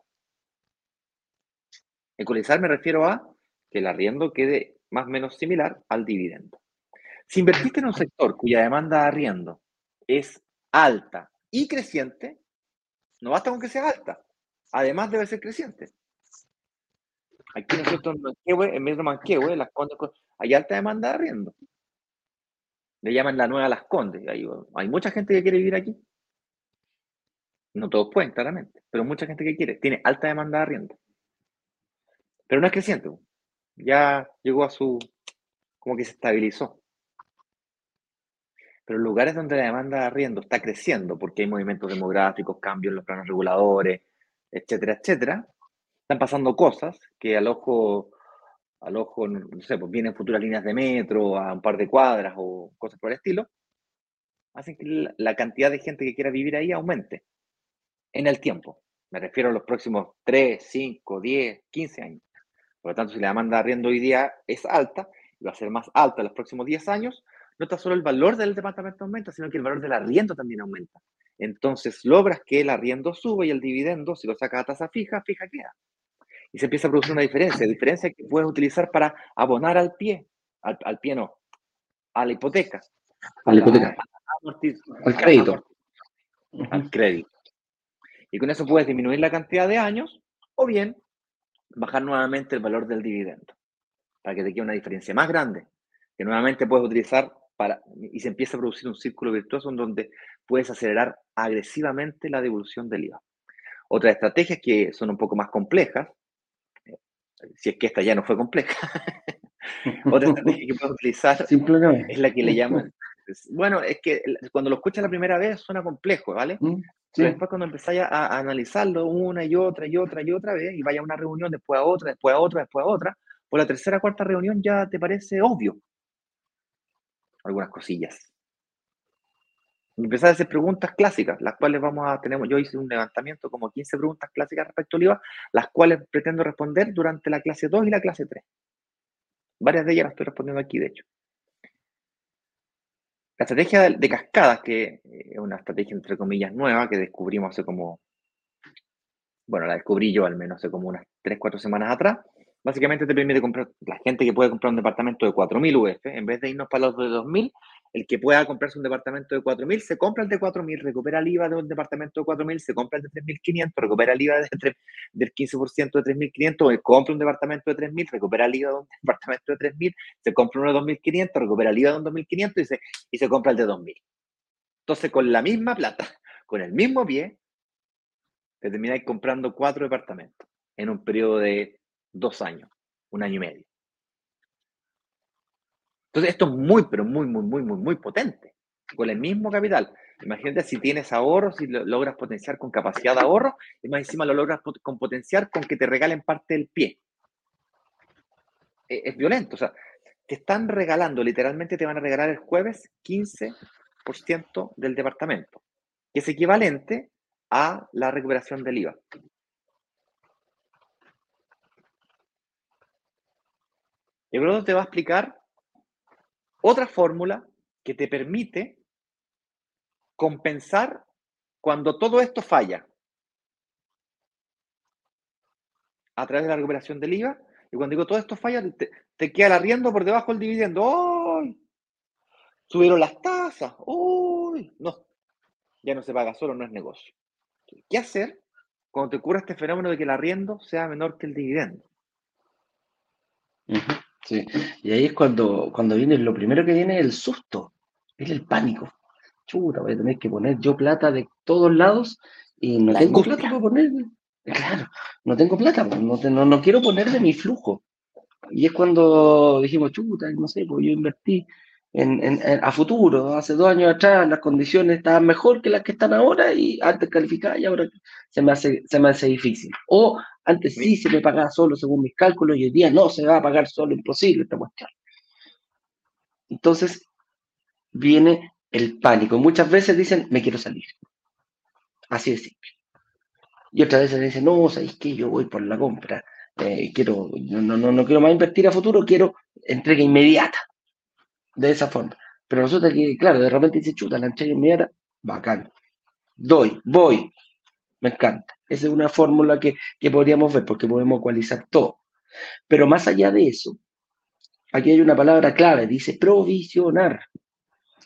Ecualizar me refiero a que el arriendo quede más o menos similar al dividendo. Si invertiste en un sector cuya demanda de arriendo es alta y creciente, no basta con que sea alta. Además debe ser creciente. Aquí nosotros en Manquehue, en Metro Manquehue, las Condes, hay alta demanda de arriendo. Le llaman la nueva Las Condes. Hay, hay mucha gente que quiere vivir aquí. No todos pueden, claramente, pero mucha gente que quiere. Tiene alta demanda de arriendo. Pero no es creciente. Ya llegó a su, como que se estabilizó. Pero lugares donde la demanda de arriendo está creciendo, porque hay movimientos demográficos, cambios en los planos reguladores, etcétera, etcétera, están pasando cosas que al ojo, al ojo, no sé, pues vienen futuras líneas de metro a un par de cuadras o cosas por el estilo, hacen que la cantidad de gente que quiera vivir ahí aumente en el tiempo. Me refiero a los próximos 3, 5, 10, 15 años. Por lo tanto, si la demanda de arriendo hoy día es alta y va a ser más alta en los próximos 10 años, no está solo el valor del departamento aumenta, sino que el valor del arriendo también aumenta. Entonces logras que el arriendo sube y el dividendo, si lo sacas a tasa fija, fija queda. Y se empieza a producir una diferencia, diferencia que puedes utilizar para abonar al pie, al, pie no, a la hipoteca. A la hipoteca. al crédito. Al crédito. Y con eso puedes disminuir la cantidad de años o bien bajar nuevamente el valor del dividendo para que te quede una diferencia más grande que nuevamente puedes utilizar y se empieza a producir un círculo virtuoso en donde puedes acelerar agresivamente la devolución del IVA. Otras estrategias que son un poco más complejas, eh, si es que esta ya no fue compleja, [laughs] otra estrategia que puedes utilizar [laughs] es la que le llaman [laughs] Bueno, es que cuando lo escuchas la primera vez suena complejo, ¿vale? Después cuando empezáis a, analizarlo una y otra y otra y otra vez, y vaya a una reunión, después a otra, después a otra, después a otra, por la tercera cuarta reunión ya te parece obvio. Algunas cosillas. Y empezar a hacer preguntas clásicas, las cuales vamos a tener, yo hice un levantamiento como 15 preguntas clásicas respecto al IVA, las cuales pretendo responder durante la clase 2 y la clase 3. Varias de ellas las estoy respondiendo aquí, de hecho. La estrategia de, cascadas, que es una estrategia entre comillas nueva que descubrimos hace como, bueno, la descubrí yo al menos hace como unas 3, 4 semanas atrás, básicamente te permite comprar, la gente que puede comprar un departamento de 4.000 UF, en vez de irnos para los de 2.000, el que pueda comprarse un departamento de 4.000, se compra el de 4.000, recupera el IVA de un departamento de 4.000, se compra el de 3.500, recupera el IVA de, del 15% de 3.500, compra un departamento de 3.000, recupera el IVA de un [laughs] departamento de 3.000, se compra uno de 2.500, recupera el IVA de un 2.500 y se, y se compra el de 2.000. Entonces, con la misma plata, [laughs] con el mismo pie, te termináis comprando cuatro departamentos en un periodo de dos años, un año y medio. Entonces, esto es muy, pero muy, muy, muy, muy, muy potente. Con el mismo capital. Imagínate si tienes ahorros y lo logras potenciar con capacidad de ahorro, y más encima lo logras con potenciar con que te regalen parte del pie. E, es, violento. O sea, te están regalando, literalmente te van a regalar el jueves 15% del departamento, que es equivalente a la recuperación del IVA. Y luego te va a explicar otra fórmula que te permite compensar cuando todo esto falla a través de la recuperación del IVA. Y cuando digo todo esto falla, te, queda el arriendo por debajo del dividendo. ¡Ay! Subieron las tasas. ¡Uy! No, ya no se paga solo, no es negocio. ¿Qué hacer cuando te ocurra este fenómeno de que el arriendo sea menor que el dividendo? Sí, y ahí es cuando, cuando viene, lo primero que viene es el susto, es el pánico. Chuta, voy a tener que poner yo plata de todos lados y no tengo plata para poner. Claro, no tengo plata, pues, no, no, no, quiero poner de mi flujo. Y es cuando dijimos, chuta, no sé, pues yo invertí en, a futuro, hace dos años atrás las condiciones estaban mejor que las que están ahora y antes calificaba y ahora se me hace, se me hace difícil. O antes sí se me pagaba solo según mis cálculos y hoy día no se va a pagar solo, imposible esta cuestión. Entonces viene el pánico. Muchas veces dicen, me quiero salir. Así de simple. Y otras veces dicen, no, ¿sabéis que Yo voy por la compra. Eh, quiero, no, no, no quiero más invertir a futuro, quiero entrega inmediata de esa forma. Pero resulta que, claro, de repente dice, chuta, la entrega inmediata, bacán. Doy, voy. Me encanta. Esa es una fórmula que, que podríamos ver porque podemos ecualizar todo. Pero más allá de eso, aquí hay una palabra clave, dice provisionar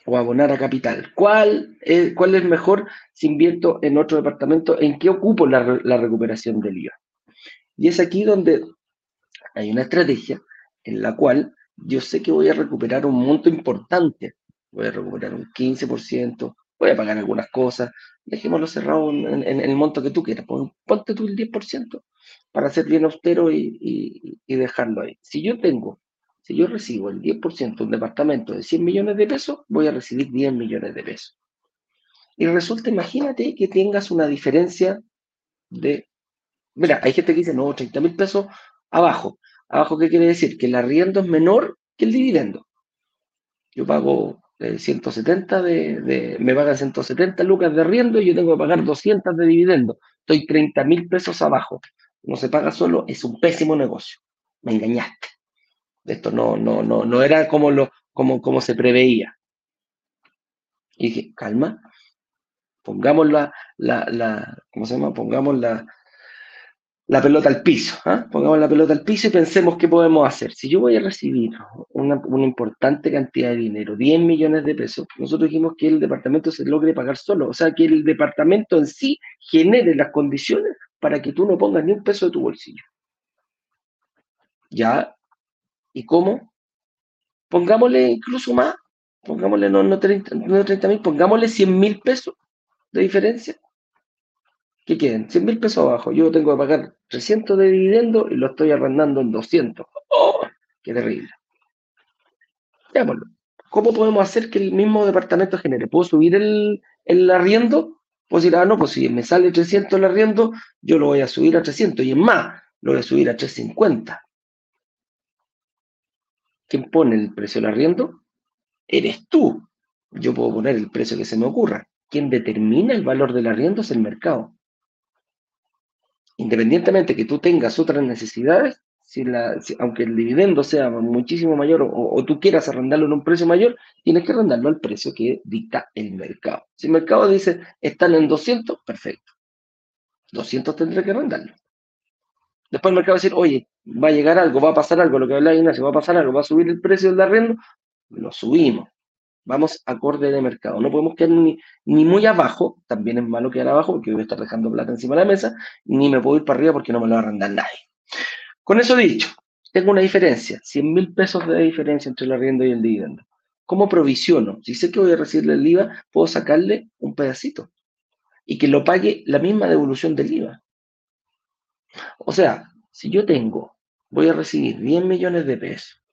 o abonar a capital. ¿Cuál es, cuál es mejor si invierto en otro departamento? ¿En qué ocupo la, la recuperación del IVA? Y es aquí donde hay una estrategia en la cual yo sé que voy a recuperar un monto importante. Voy a recuperar un 15%, voy a pagar algunas cosas. Dejémoslo cerrado en, el monto que tú quieras. Ponte tú el 10% para ser bien austero y, dejarlo ahí. Si yo tengo, si yo recibo el 10% de un departamento de 100 millones de pesos, voy a recibir 10 millones de pesos. Y resulta, imagínate que tengas una diferencia de, mira, hay gente que dice, no, 30 mil pesos abajo. Abajo, ¿qué quiere decir? Que el arriendo es menor que el dividendo. Yo pago 170 eh, de, me pagan 170 lucas de arriendo y yo tengo que pagar 200 de dividendo. Estoy 30 mil pesos abajo. No se paga solo, es un pésimo negocio. Me engañaste. Esto no, no, no, no era como, lo, como, como se preveía. Y dije, calma, pongamos la, la, la ¿cómo se llama? Pongamos la, la pelota al piso. ¿ah? Pongamos la pelota al piso y pensemos qué podemos hacer. Si yo voy a recibir una, importante cantidad de dinero, 10 millones de pesos, nosotros dijimos que el departamento se logre pagar solo. O sea, que el departamento en sí genere las condiciones para que tú no pongas ni un peso de tu bolsillo. ¿Ya? ¿Y cómo? Pongámosle incluso más. Pongámosle no, no 30 mil, pongámosle 100 mil pesos de diferencia ¿Qué quieren? 100 mil pesos abajo. Yo tengo que pagar 300 de dividendo y lo estoy arrendando en 200. ¡Oh! ¡Qué terrible! Veámoslo. ¿cómo podemos hacer que el mismo departamento genere? ¿Puedo subir el, el arriendo? Puedo decir, ah, no, pues si me sale 300 el arriendo, yo lo voy a subir a 300 y es más, lo voy a subir a 350. ¿Quién pone el precio del arriendo? Eres tú. Yo puedo poner el precio que se me ocurra. Quien determina el valor del arriendo es el mercado. Independientemente que tú tengas otras necesidades, si la, aunque el dividendo sea muchísimo mayor o, tú quieras arrendarlo en un precio mayor, tienes que arrendarlo al precio que dicta el mercado. Si el mercado dice están en 200, perfecto. 200 tendré que arrendarlo. Después el mercado va a decir, oye, va a llegar algo, va a pasar algo, lo que habla Ignacio, va a pasar algo, va a subir el precio del arriendo, lo subimos. Vamos acorde de mercado. No podemos quedar ni, muy abajo, también es malo quedar abajo porque voy a estar dejando plata encima de la mesa, ni me puedo ir para arriba porque no me lo va a arrendar nadie. Con eso dicho, tengo una diferencia, 100 mil pesos de diferencia entre el arriendo y el dividendo. ¿Cómo provisiono? Si sé que voy a recibirle el IVA, puedo sacarle un pedacito y que lo pague la misma devolución del IVA. O sea, si yo tengo, voy a recibir 10 millones de pesos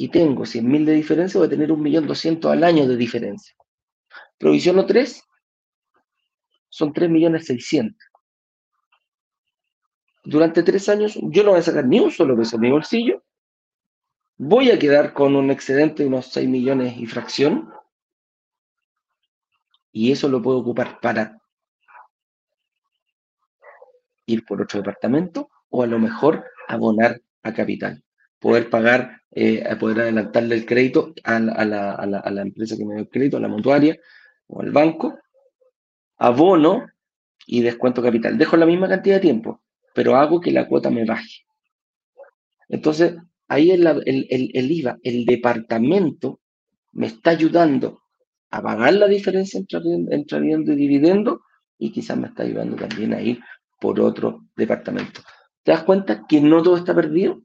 y tengo 100 mil de diferencia, voy a tener 1.200.000 al año de diferencia. Provisiono 3, son 3.600.000. Durante tres años yo no voy a sacar ni un solo peso de mi bolsillo, voy a quedar con un excedente de unos 6 millones y fracción, y eso lo puedo ocupar para ir por otro departamento o a lo mejor abonar a capital. Poder pagar, eh, poder adelantarle el crédito a la, empresa que me dio el crédito, a la mutuaria o al banco, abono y descuento capital. Dejo la misma cantidad de tiempo, pero hago que la cuota me baje. Entonces, ahí el, el, el, el IVA, el departamento, me está ayudando a pagar la diferencia entre, entre arriendo y dividendo y quizás me está ayudando también a ir por otro departamento. ¿Te das cuenta que no todo está perdido?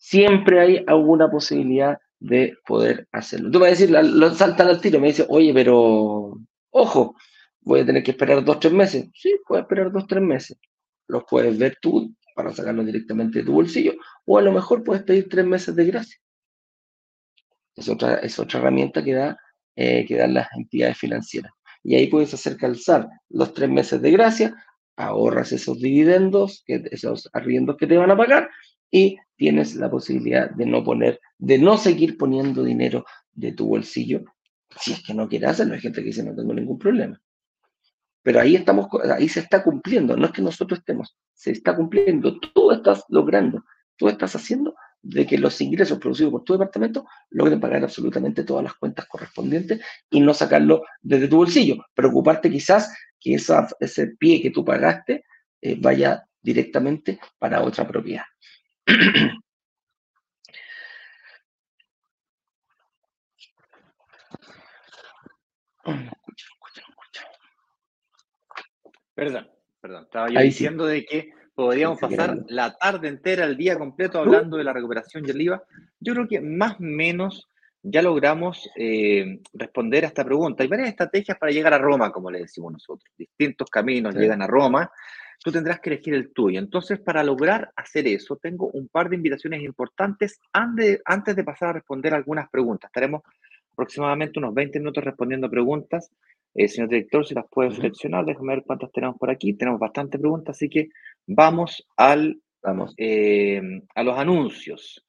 Siempre hay alguna posibilidad de poder hacerlo. Tú vas a decir, lo saltan al tiro, me dice, oye, pero ojo, voy a tener que esperar dos, tres meses. Sí, puedes esperar dos, tres meses. Los puedes ver tú para sacarlo directamente de tu bolsillo, o a lo mejor puedes pedir tres meses de gracia. Es otra, otra herramienta que, da, eh, que dan las entidades financieras. Y ahí puedes hacer calzar los tres meses de gracia ahorras esos dividendos, esos arriendos que te van a pagar y tienes la posibilidad de no poner, de no seguir poniendo dinero de tu bolsillo si es que no quieres hacerlo. Hay gente que dice no tengo ningún problema. Pero ahí estamos, ahí se está cumpliendo, no es que nosotros estemos, se está cumpliendo, tú estás logrando, tú estás haciendo de que los ingresos producidos por tu departamento logren pagar absolutamente todas las cuentas correspondientes y no sacarlo desde tu bolsillo. Preocuparte quizás que ese pie que tú pagaste eh, vaya directamente para otra propiedad. [clears throat] Perdón, perdón. Estaba yo Ahí diciendo sí. de que podríamos pasar la tarde entera, el día completo hablando de la recuperación y el IVA. Yo creo que más o menos ya logramos eh, responder a esta pregunta. Hay varias estrategias para llegar a Roma, como le decimos nosotros. Distintos caminos sí. llegan a Roma. Tú tendrás que elegir el tuyo. Entonces, para lograr hacer eso, tengo un par de invitaciones importantes antes, antes de pasar a responder algunas preguntas. Estaremos aproximadamente unos 20 minutos respondiendo preguntas. Eh, señor director, si las puede seleccionar, déjame ver cuántas tenemos por aquí. Tenemos bastantes preguntas, así que vamos, al, vamos. Eh, a los anuncios.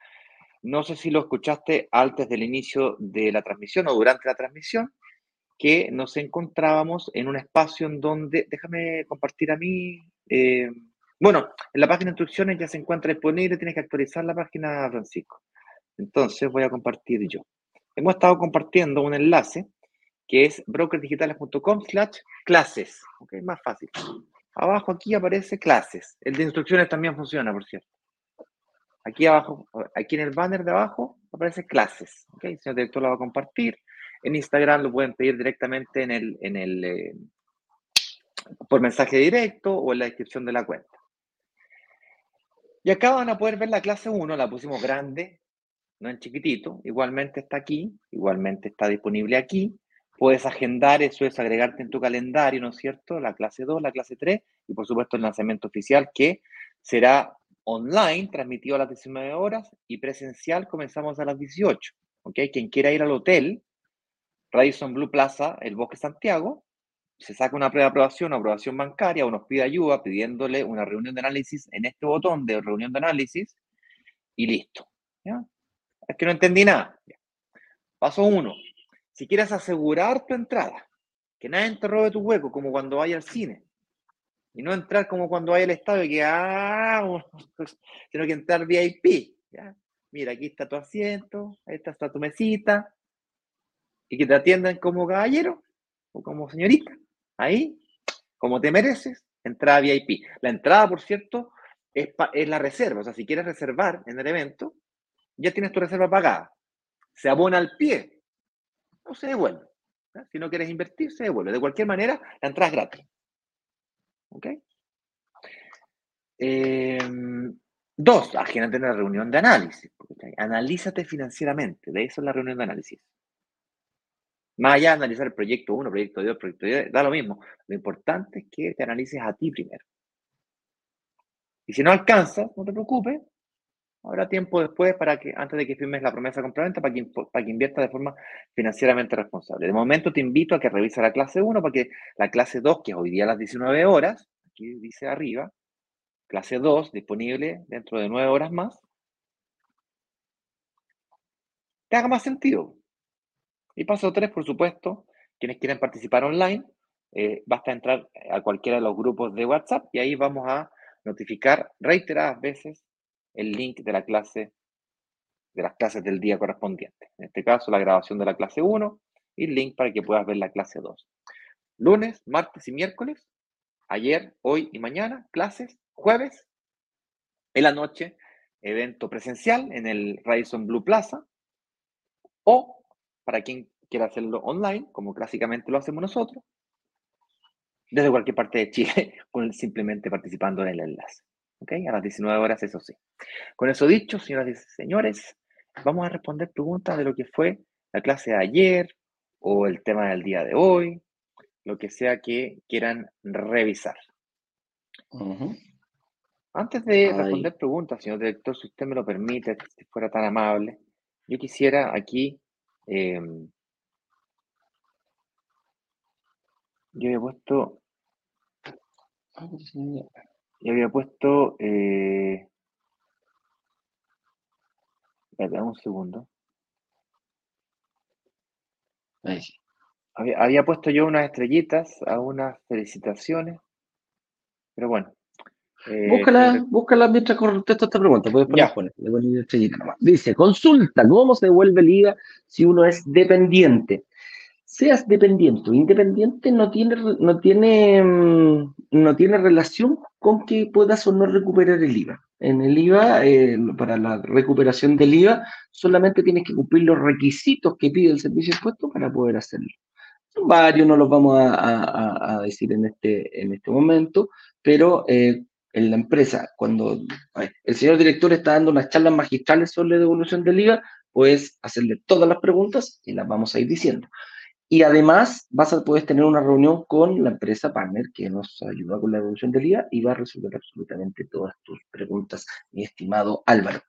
No sé si lo escuchaste antes del inicio de la transmisión o durante la transmisión, que nos encontrábamos en un espacio en donde, déjame compartir a mí, eh, bueno, en la página de instrucciones ya se encuentra disponible, tienes que actualizar la página, Francisco. Entonces voy a compartir yo. Hemos estado compartiendo un enlace que es brokersdigitales.com slash clases. Ok, más fácil. Abajo aquí aparece clases. El de instrucciones también funciona, por cierto. Aquí abajo, aquí en el banner de abajo aparece clases. ¿ok? El señor director lo va a compartir. En Instagram lo pueden pedir directamente en el, en el, eh, por mensaje directo o en la descripción de la cuenta. Y acá van a poder ver la clase 1, la pusimos grande, no en chiquitito. Igualmente está aquí, igualmente está disponible aquí. Puedes agendar, eso es agregarte en tu calendario, ¿no es cierto? La clase 2, la clase 3 y por supuesto el lanzamiento oficial que será online, transmitido a las 19 horas, y presencial comenzamos a las 18. ¿ok? Quien quiera ir al hotel, Radisson Blue Plaza, el Bosque Santiago, se saca una prueba de aprobación, bancaria, o nos pide ayuda pidiéndole una reunión de análisis en este botón de reunión de análisis y listo. ¿ya? Es que no entendí nada. Paso uno. Si quieres asegurar tu entrada, que nadie te robe tu hueco, como cuando vaya al cine, y no entrar como cuando vaya al estadio, que ah, [laughs] sino que entrar VIP. Mira, aquí está tu asiento, ahí está, está tu mesita, y que te atiendan como caballero o como señorita. Ahí, como te mereces, entrada VIP. La entrada, por cierto, es, la reserva. O sea, si quieres reservar en el evento, ya tienes tu reserva pagada. Se abona al pie, no se devuelve. Si no quieres invertir, se devuelve. De cualquier manera, la entrada es gratis. ¿Ok? Em, dos, agénate en la reunión de análisis. Analízate financieramente. De eso es la reunión de análisis. Más allá de analizar el proyecto 1, proyecto 2, proyecto 10, da lo mismo. Lo importante es que te analices a ti primero. Y si no alcanzas, no te preocupes, Habrá tiempo después para que, antes de que firmes la promesa de compraventa, para que, para que inviertas de forma financieramente responsable. De momento te invito a que revises la clase 1 para que la clase 2, que es hoy día a las 19 horas, aquí dice arriba, clase 2 disponible dentro de 9 horas más, te haga más sentido. Y paso 3, por supuesto, quienes quieren participar online, eh, basta entrar a cualquiera de los grupos de WhatsApp y ahí vamos a notificar reiteradas veces el link de la clase, de las clases del día correspondiente. En este caso, la grabación de la clase 1 y el link para que puedas ver la clase 2. Lunes, martes y miércoles, ayer, hoy y mañana, clases, jueves, en la noche, evento presencial en el Radisson Blue Plaza, o para quien quiera hacerlo online, como clásicamente lo hacemos nosotros, desde cualquier parte de Chile, [laughs] simplemente participando en el enlace. ¿ok? A las 19 horas, eso sí. Con eso dicho, señoras y señores, vamos a responder preguntas de lo que fue la clase de ayer o el tema del día de hoy, lo que sea que quieran revisar. Antes de responder preguntas, señor director, si usted me lo permite, si fuera tan amable, yo quisiera aquí, em, yo he puesto, y había puesto. Eh, espérate, un segundo. Ahí sí. Había, puesto yo unas estrellitas a unas felicitaciones. Pero bueno. Eh, búscala, búscala mientras contesto esta pregunta. Puedes poner, Dice, consulta, ¿cómo se devuelve el IVA si uno es dependiente? seas dependiente o independiente no tiene, no tiene, mm, no tiene relación con que puedas o no recuperar el IVA. En el IVA, eh, para la recuperación del IVA, solamente tienes que cumplir los requisitos que pide el servicio impuesto para poder hacerlo. Son varios, no los vamos a, decir en este, en este momento, pero eh, en la empresa, cuando el señor director está dando unas charlas magistrales sobre la devolución del IVA, puedes hacerle todas las preguntas y las vamos a ir diciendo. Y además vas a poder tener una reunión con la empresa partner que nos ayuda con la evolución del día y va a resolver absolutamente todas tus preguntas, mi estimado Álvaro.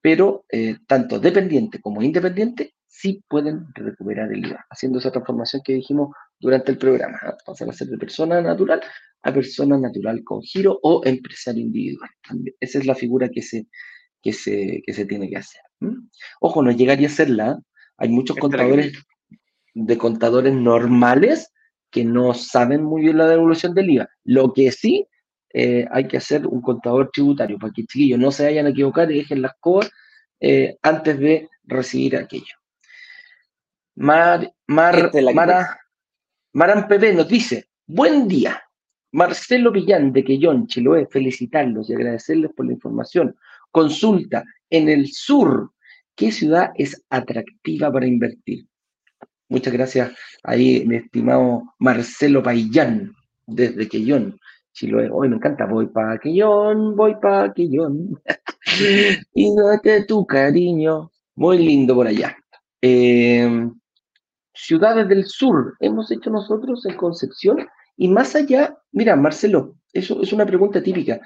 Pero eh, tanto dependiente como independiente sí pueden recuperar el IVA, haciendo esa transformación que dijimos durante el programa. Pasar a ser de persona natural a persona natural con giro o empresario individual. Esa es la figura que se, que se, que se tiene que hacer. Ojo, no llegaría a serla. Hay muchos contadores de contadores normales que no saben muy bien la devolución del IVA. Lo que sí eh, hay que hacer un contador tributario para que chiquillos no se vayan a equivocar y dejen las cosas eh, antes de recibir aquello. Mar, Mar, Mara, Maran Pepe nos dice, buen día. Marcelo Villán de Quellón, Chiloé, felicitarlos y agradecerles por la información. Consulta, en el sur, ¿qué ciudad es atractiva para invertir? Muchas gracias ahí, mi estimado Marcelo Payán, desde Quellón, Chiloé. Hoy me encanta, voy pa' Quellón, voy pa' Quellón. [laughs] y date tu cariño. Muy lindo por allá. Em, ciudades del sur, hemos hecho nosotros en Concepción. Y más allá, mira, Marcelo, eso es una pregunta típica.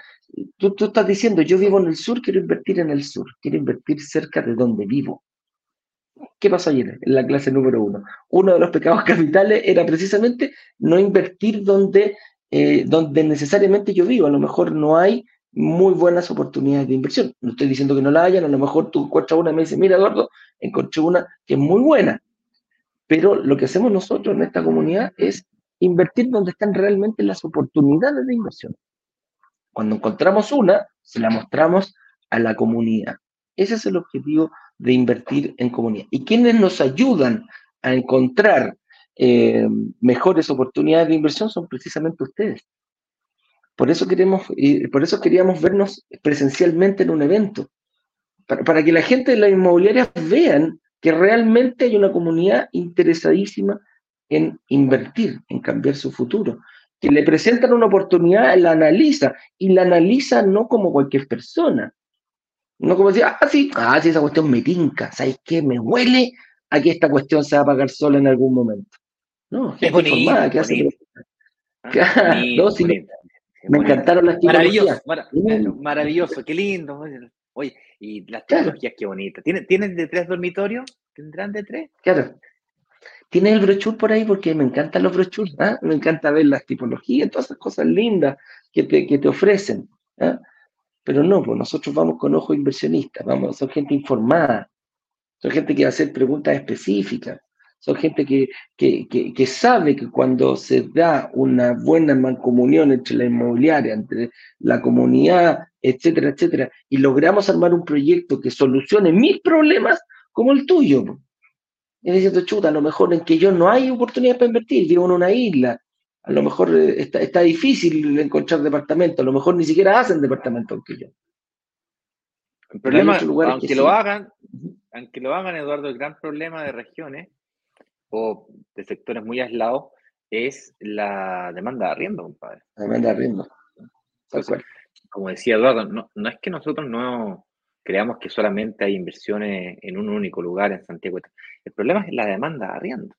Tú, estás diciendo, yo vivo en el sur, quiero invertir en el sur, quiero invertir cerca de donde vivo. ¿Qué pasó ayer en la clase número uno? Uno de los pecados [laughs] capitales era precisamente no invertir donde, eh, donde necesariamente yo vivo. A lo mejor no hay muy buenas oportunidades de inversión. No estoy diciendo que no la hayan, a lo mejor tú encuentras una y me dices, mira Eduardo, encontré una que es muy buena. Pero lo que hacemos nosotros en esta comunidad es invertir donde están realmente las oportunidades de inversión. Cuando encontramos una, se la mostramos a la comunidad. Ese es el objetivo de invertir en comunidad. Y quienes nos ayudan a encontrar eh, mejores oportunidades de inversión son precisamente ustedes. Por eso, queremos, por eso queríamos vernos presencialmente en un evento, para, para que la gente de las inmobiliarias vean que realmente hay una comunidad interesadísima en invertir, en cambiar su futuro, que le presentan una oportunidad, la analiza, y la analiza no como cualquier persona, no como decir, ah, sí, ah, sí, esa cuestión me tinca, ¿sabes qué? Me huele a que esta cuestión se va a pagar sola en algún momento. No, es bonito, informada, que hace... [laughs] No, sí, me encantaron las Maravilloso, maravilloso, qué lindo. Oye, y las tecnologías, qué bonitas. ¿Tienen, ¿Tienen de tres dormitorios? ¿Tendrán de tres? Claro. ¿Tienes el brochure por ahí? Porque me encantan los brochures, ¿ah? me encanta ver las tipologías, todas esas cosas lindas que te, que te ofrecen. ¿ah? Pero no, pues nosotros vamos con ojo inversionista, vamos, son gente informada, son gente que va a hacer preguntas específicas, son gente que, que, que, sabe que cuando se da una buena mancomunión entre la inmobiliaria, entre la comunidad, etcétera, etcétera, y logramos armar un proyecto que solucione mis problemas como el tuyo. Y diciendo, chuta, a lo mejor en que yo no hay oportunidad para invertir, vivo en una isla, a lo mejor eh, está, está difícil encontrar departamento, a lo mejor ni siquiera hacen departamento que yo. El problema, aunque lo hagan, aunque lo hagan, Eduardo, el gran problema de regiones o de sectores muy aislados es la demanda de arriendo, compadre. La demanda de arriendo. Como decía Eduardo, no, no es que nosotros no, creamos que solamente hay inversiones en un único lugar en Santiago. El problema es la demanda de arriendo.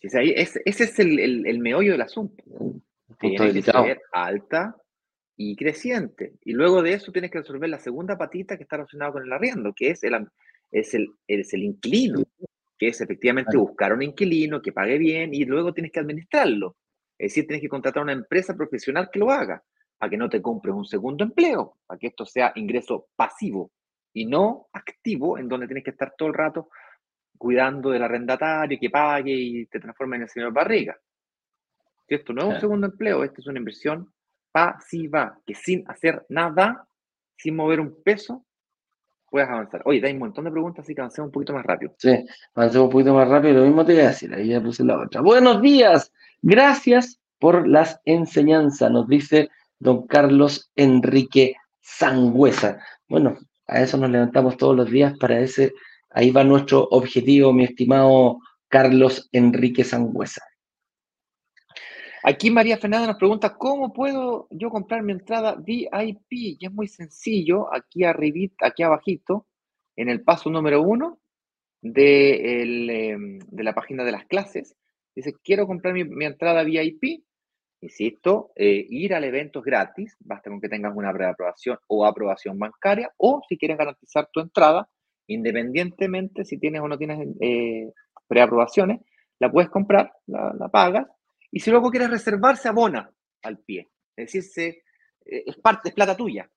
ese, es el, meollo del asunto. Tiene que ser alta y creciente. Y luego de eso tienes que resolver la segunda patita que está relacionada con el arriendo, que es el, es el, es el inquilino, que es efectivamente buscar un inquilino que pague bien y luego tienes que administrarlo. Es decir, tienes que contratar a una empresa profesional que lo haga a que no te compres un segundo empleo, a que esto sea ingreso pasivo y no activo, en donde tienes que estar todo el rato cuidando del arrendatario que pague y te transforme en el señor Barriga. Si esto no es un segundo empleo, esto es una inversión pasiva, que sin hacer nada, sin mover un peso, puedes avanzar. Oye, hay un montón de preguntas, así que avancemos un poquito más rápido. Sí, avancemos un poquito más rápido, lo mismo te voy a decir, ahí ya puse la otra. Buenos días, gracias por las enseñanzas, nos dice don Carlos Enrique Sangüesa. Bueno, a eso nos levantamos todos los días para ese, ahí va nuestro objetivo, mi estimado Carlos Enrique Sangüesa. Aquí María Fernanda nos pregunta, ¿cómo puedo yo comprar mi entrada VIP? Y es muy sencillo, aquí arribita, aquí abajito, en el paso número uno de, em, la página de las clases, dice, quiero comprar mi entrada VIP, Insisto, eh, ir al evento es gratis, basta con que tengas una preaprobación o aprobación bancaria, o si quieres garantizar tu entrada, independientemente si tienes o no tienes eh, preaprobaciones, la puedes comprar, la, pagas, y si luego quieres reservar, se abona al pie. Es decir, eh, es parte, es plata tuya.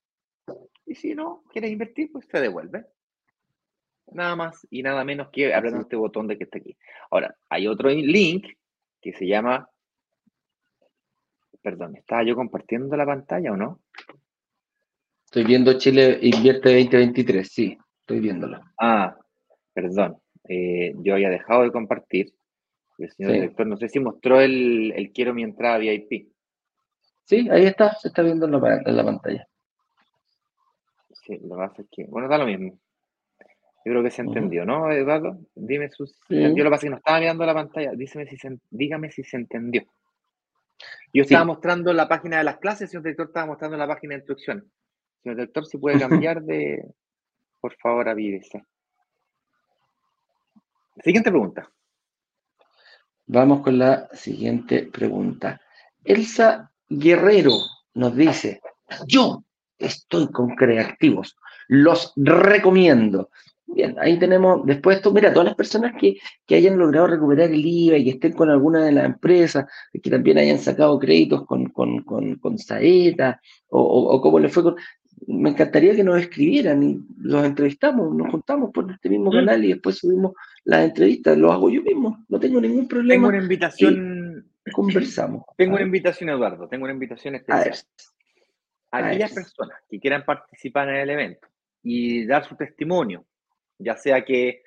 Y si no quieres invertir, pues te devuelve. Nada más y nada menos que apretando este botón de que está aquí. Ahora, hay otro link que se llama Perdón, ¿estaba yo compartiendo la pantalla o no? Estoy viendo Chile Invierte 2023, sí, estoy viéndolo. Ah, perdón, eh, yo había dejado de compartir. El señor director, no sé si mostró el, quiero mi entrada VIP. Sí, ahí está, se está viendo en la, pantalla. Sí, lo que pasa es que, bueno, da lo mismo. Yo creo que se entendió, ¿no, Eduardo? Dime su... Yo lo que pasa es que no estaba mirando la pantalla. Dígame si se, dígame si se entendió. Yo estaba mostrando la página de las clases, señor director estaba mostrando la página de instrucciones. Señor director, si puede [laughs] cambiar de, por favor, avívese. Siguiente pregunta. Vamos con la siguiente pregunta. Elsa Guerrero nos dice, yo estoy con creativos, los recomiendo. Bien, ahí tenemos, después tú, mira, todas las personas que, que, hayan logrado recuperar el IVA y que estén con alguna de las empresas, que también hayan sacado créditos con, con, con, con Saeta, o, o, o cómo le fue con, me encantaría que nos escribieran y los entrevistamos, nos juntamos por este mismo mm. canal y después subimos las entrevistas, lo hago yo mismo, no tengo ningún problema. Tengo una invitación. Conversamos. [clears throat] Tengo una invitación, Eduardo, tengo una invitación especial. A, aquellas personas que quieran participar en el evento y dar su testimonio, ya sea que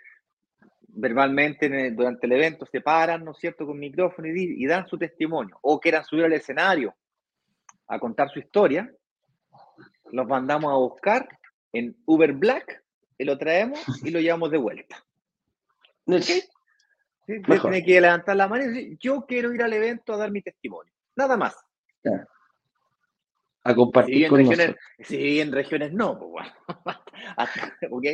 verbalmente durante el evento se paran, ¿no es cierto?, con micrófono y, y dan su testimonio, o quieran subir al escenario a contar su historia, los mandamos a buscar en Uber Black, y lo traemos y lo llevamos de vuelta. [laughs] ¿Sí? Tiene que levantar la mano y decir, yo quiero ir al evento a dar mi testimonio. Nada más. A compartir con regiones, Sí, en regiones no, pues bueno. [laughs] ¿Ok?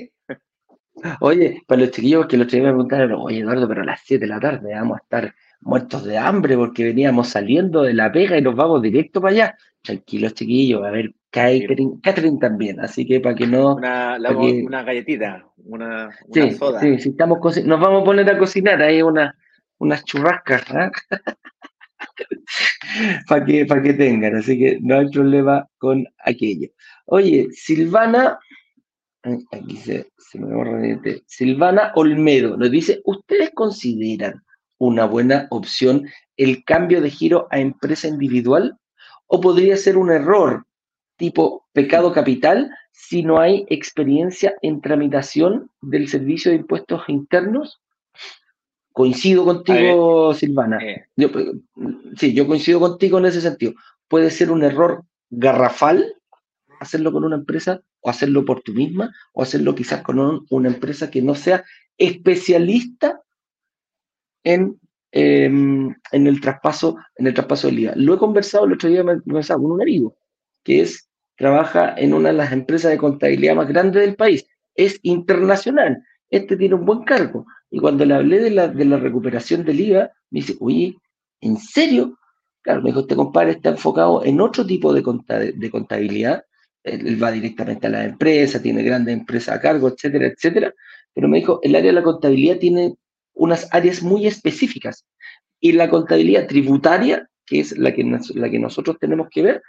Oye, para los chiquillos que los chiquillos me preguntaron, oye Eduardo, pero a las 7 de la tarde vamos a estar muertos de hambre porque veníamos saliendo de la pega y nos vamos directo para allá. Tranquilos, chiquillos, a ver, Catherine, también, así que para que no. Una, una galletita, una, sí, soda. Sí, estamos nos vamos a poner a cocinar ahí una, unas churrascas, ¿ah? [laughs] para que, para que tengan, así que no hay problema con aquello. Oye, Silvana, aquí se, se me borra Silvana Olmedo nos dice: ¿Ustedes consideran una buena opción el cambio de giro a empresa individual? ¿O podría ser un error tipo pecado capital si no hay experiencia en tramitación del servicio de impuestos internos? Coincido contigo, Silvana. Eh. sí, yo coincido contigo en ese sentido. Puede ser un error garrafal hacerlo con una empresa o hacerlo por tú misma o hacerlo quizás con una empresa que no sea especialista en, em, en, el traspaso en el traspaso del IVA. Lo he conversado el otro día con un amigo que es trabaja en una de las empresas de contabilidad más grandes del país. Es internacional. Este tiene un buen cargo. Y cuando le hablé de la, de la recuperación del IVA, me dice, oye, ¿en serio? Claro, me dijo, este compadre está enfocado en otro tipo de contabilidad. Él, va directamente a la empresa, tiene grandes empresas a cargo, etcétera, etcétera. Pero me dijo, el área de la contabilidad tiene unas áreas muy específicas. Y la contabilidad tributaria, que es la que, la que nosotros tenemos que ver,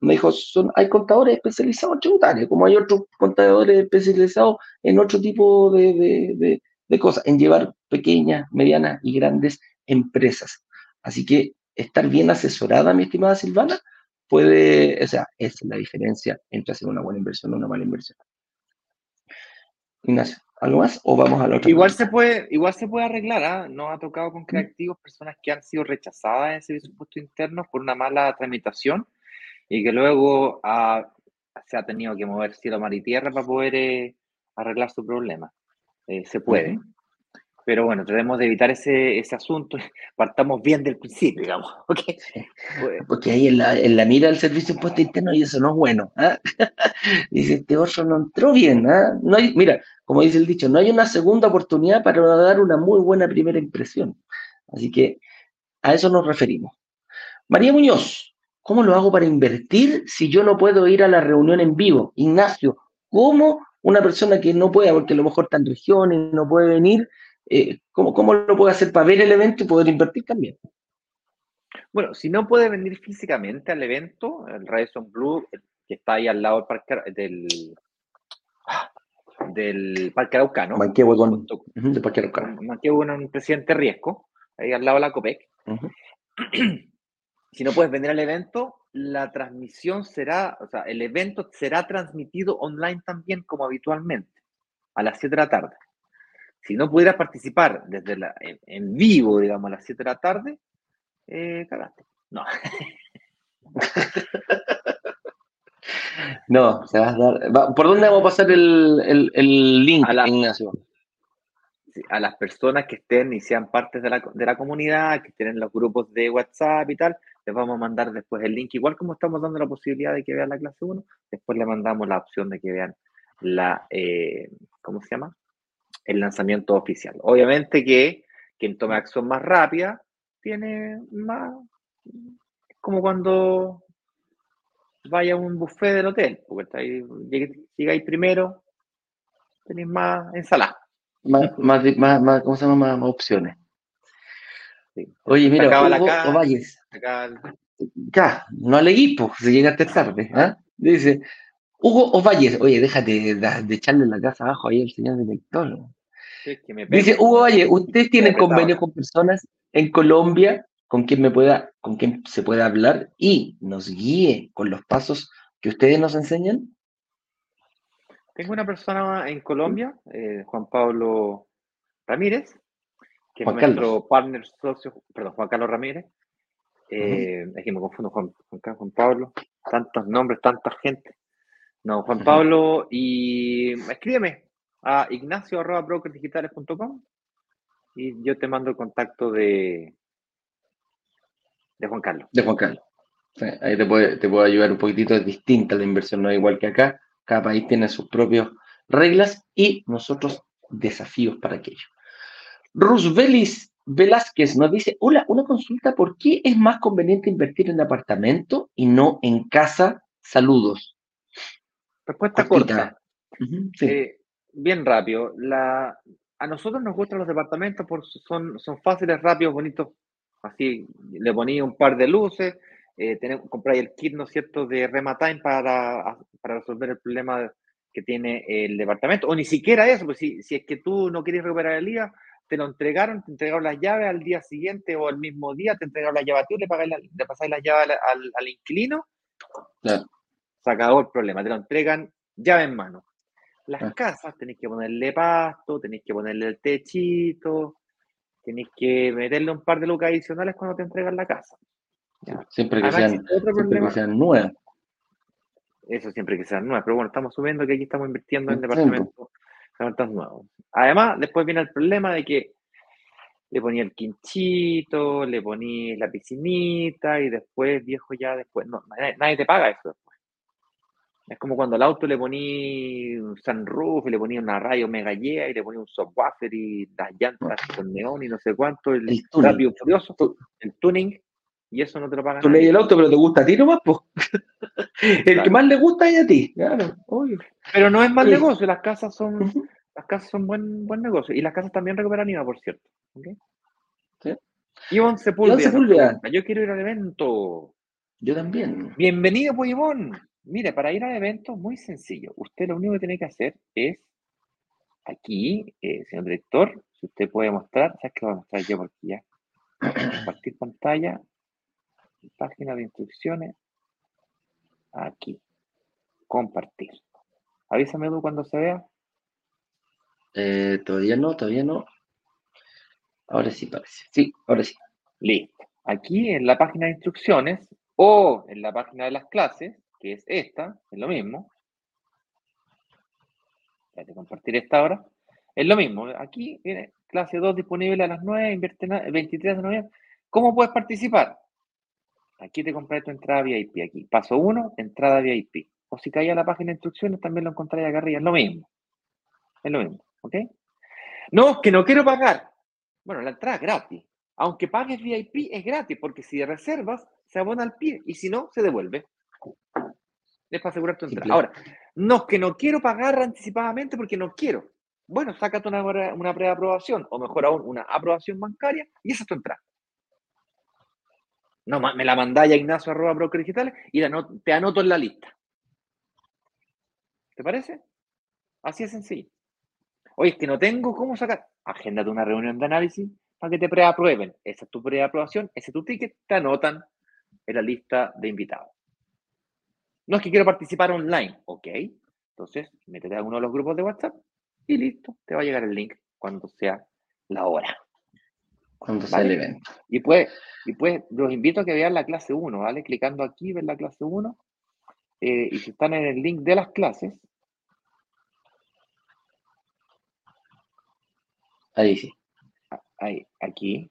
me dijo, son, hay contadores especializados en tributario, como hay otros contadores especializados en otro tipo de, cosas, en llevar pequeñas, medianas y grandes empresas. Así que estar bien asesorada, mi estimada Silvana, puede, o sea, es la diferencia entre hacer una buena inversión o una mala inversión. Ignacio, ¿algo más o vamos a la otra? Igual se puede, igual se puede arreglar, ¿ah? Nos ha tocado con creativos personas que han sido rechazadas en ese presupuesto interno por una mala tramitación y que luego se ha tenido que mover cielo, mar y tierra para poder eh, arreglar su problema. Eh, se puede. Pero bueno, tratemos de evitar ese, ese asunto. [laughs] Partamos bien del principio, digamos. [laughs] ¿okay? [laughs] Porque ahí en la, en la, mira del servicio de impuesto interno y eso no es bueno. ¿ah? dice, este otro no entró bien. ¿ah? No hay, mira, como dice el dicho, no hay una segunda oportunidad para dar una muy buena primera impresión. Así que a eso nos referimos. María Muñoz, ¿Cómo lo hago para invertir si yo no puedo ir a la reunión en vivo? Ignacio, ¿cómo una persona que no puede, porque a lo mejor está en regiones, no puede venir, eh, ¿cómo, ¿cómo, lo puede hacer para ver el evento y poder invertir también? Bueno, si no puede venir físicamente al evento, el Radisson Blue, que está ahí al lado del parque, del, del parque Araucano. Manquehue con, del parque Araucano. Manquehue con un presidente Riesco, ahí al lado de la COPEC. [clears throat] si no puedes venir al evento, la transmisión será, o sea, el evento será transmitido online también como habitualmente, a las 7 de la tarde. Si no pudieras participar desde la, en, vivo, digamos, a las 7 de la tarde, eh, cagaste. No. [laughs] no, se va a dar. ¿Por dónde vamos a pasar el, link, a la, Ignacio? A las personas que estén y sean partes de la, de la comunidad, que tienen los grupos de WhatsApp y tal, les vamos a mandar después el link, igual como estamos dando la posibilidad de que vean la clase 1, después le mandamos la opción de que vean la, eh, ¿cómo se llama? El lanzamiento oficial. Obviamente que quien tome acción más rápida tiene más, como cuando vaya a un buffet del hotel, porque está ahí, llega ahí primero, tenéis más ensalada. Más, más, más, más- ¿cómo se llama? Más, más opciones. Sí. Oye, mira, acaba la casa. Acá ya, no aleguís, pues, si llegaste tarde. ¿ah? Dice, Hugo Ovalles, oye, déjate de, de echarle la casa abajo ahí al señor director. Sí, es que me Dice. Hugo Valle, ¿ustedes tienen convenios con personas en Colombia con quien me pueda, con quien se pueda hablar y nos guíe con los pasos que ustedes nos enseñan? Tengo una persona en Colombia, eh, Juan Pablo Ramírez, que Juan es nuestro partner socio, perdón, Juan Carlos Ramírez. Eh, Es que me confundo, Juan, Juan, Juan Pablo, tantos nombres, tanta gente. No, Juan. Pablo, y escríbeme a ignacio.brokersdigitales.com y yo te mando el contacto de, de Juan Carlos. De Juan Carlos. Ahí te puede, te puedo ayudar un poquitito, es distinta la inversión, no es igual que acá. Cada país tiene sus propias reglas y nosotros desafíos para aquello. Rusbelis Velázquez nos dice, hola, una consulta, ¿por qué es más conveniente invertir en apartamento y no en casa? Saludos. Respuesta Cortita. corta. Sí. Eh, bien rápido. La, a nosotros nos gustan los departamentos porque son, son fáciles, rápidos, bonitos. Así, le ponía un par de luces, eh, tenemos, compráis el kit, ¿no es cierto?, de Rematime para, para resolver el problema que tiene el departamento. O ni siquiera eso, pues si, si es que tú no quieres recuperar el día, te lo entregaron, te entregaron las llaves al día siguiente o el mismo día, te entregaron las llaves a tú, le, pagáis la- le pasáis las llaves al, al- al inquilino, Claro. se acabó el problema, te lo entregan llave en mano. Las casas tenéis que ponerle pasto, tenéis que ponerle el techito, tenéis que meterle un par de lucas adicionales cuando te entregan la casa. Siempre que Además, sean, siempre que sean nuevas. eso siempre que sean nuevas, pero bueno, estamos subiendo que aquí estamos invirtiendo en Sí, departamentos, departamentos nuevos. Además, después viene el problema de que le ponía el quinchito, le ponía la piscinita y después, viejo, ya después, no, nadie, nadie te paga eso después. Es como cuando al auto le ponía un sunroof y le ponía una radio mega yeah y le ponía un subwoofer y las llantas con neón y no sé cuánto, el, El rápido furioso, el tuning, y eso no te lo pagan Tú lees el auto, pero te gusta a ti nomás, pues. [laughs] El que más le gusta es a ti. Claro, obvio. Pero no es mal Sí. negocio, las casas son, las casas son buen, buen negocio. Y las casas también recuperan IVA, por cierto. Sí. Ivonne Sepúlveda. Yo quiero ir al evento. Yo también. Bienvenido, pues, Ivonne. Mire, para ir al evento, muy sencillo. Usted lo único que tiene que hacer es, aquí, eh, señor director, si usted puede mostrar, ¿sabes qué voy a mostrar yo por aquí ya? Compartir pantalla, página de instrucciones, aquí, compartir. Avísame tú cuando se vea. Eh, todavía no, todavía no. Ahora sí parece. Sí, ahora sí. Listo. Aquí en la página de instrucciones o en la página de las clases, que es esta, es lo mismo. Voy a compartir esta ahora. Es lo mismo. Aquí clase 2 disponible a las 9, invierte na- 23 de noviembre. ¿Cómo puedes participar? Aquí te compré tu entrada VIP. Aquí. Paso 1, entrada VIP. O si caes a la página de instrucciones, también lo encontraréis acá arriba. Es lo mismo. Es lo mismo. ¿Ok? No, que no quiero pagar. Bueno, la entrada es gratis. Aunque pagues VIP, es gratis, porque si reservas, se abona al pie y si no, se devuelve. Es para asegurar tu entrada. Simple. Ahora, no es que no quiero pagar anticipadamente porque no quiero. Bueno, sácate una, una preaprobación, o mejor aún, una aprobación bancaria, y esa es tu entrada. No, me la mandáis a Ignacio arroba broker digitales y te anoto en la lista. ¿Te parece? Así es sencillo. Oye, es que no tengo cómo sacar. Agéndate una reunión de análisis para que te preaprueben. Esa es tu preaprobación, ese es tu ticket, te anotan en la lista de invitados. No es que quiero participar online, ok. Entonces, métete a uno de los grupos de WhatsApp y listo, te va a llegar el link cuando sea la hora. Cuando sea el evento. Y pues, y pues los invito a que vean la clase 1, ¿vale? Clicando aquí, ven la clase 1. eh, y si están en el link de las clases, Ahí sí. ahí, aquí,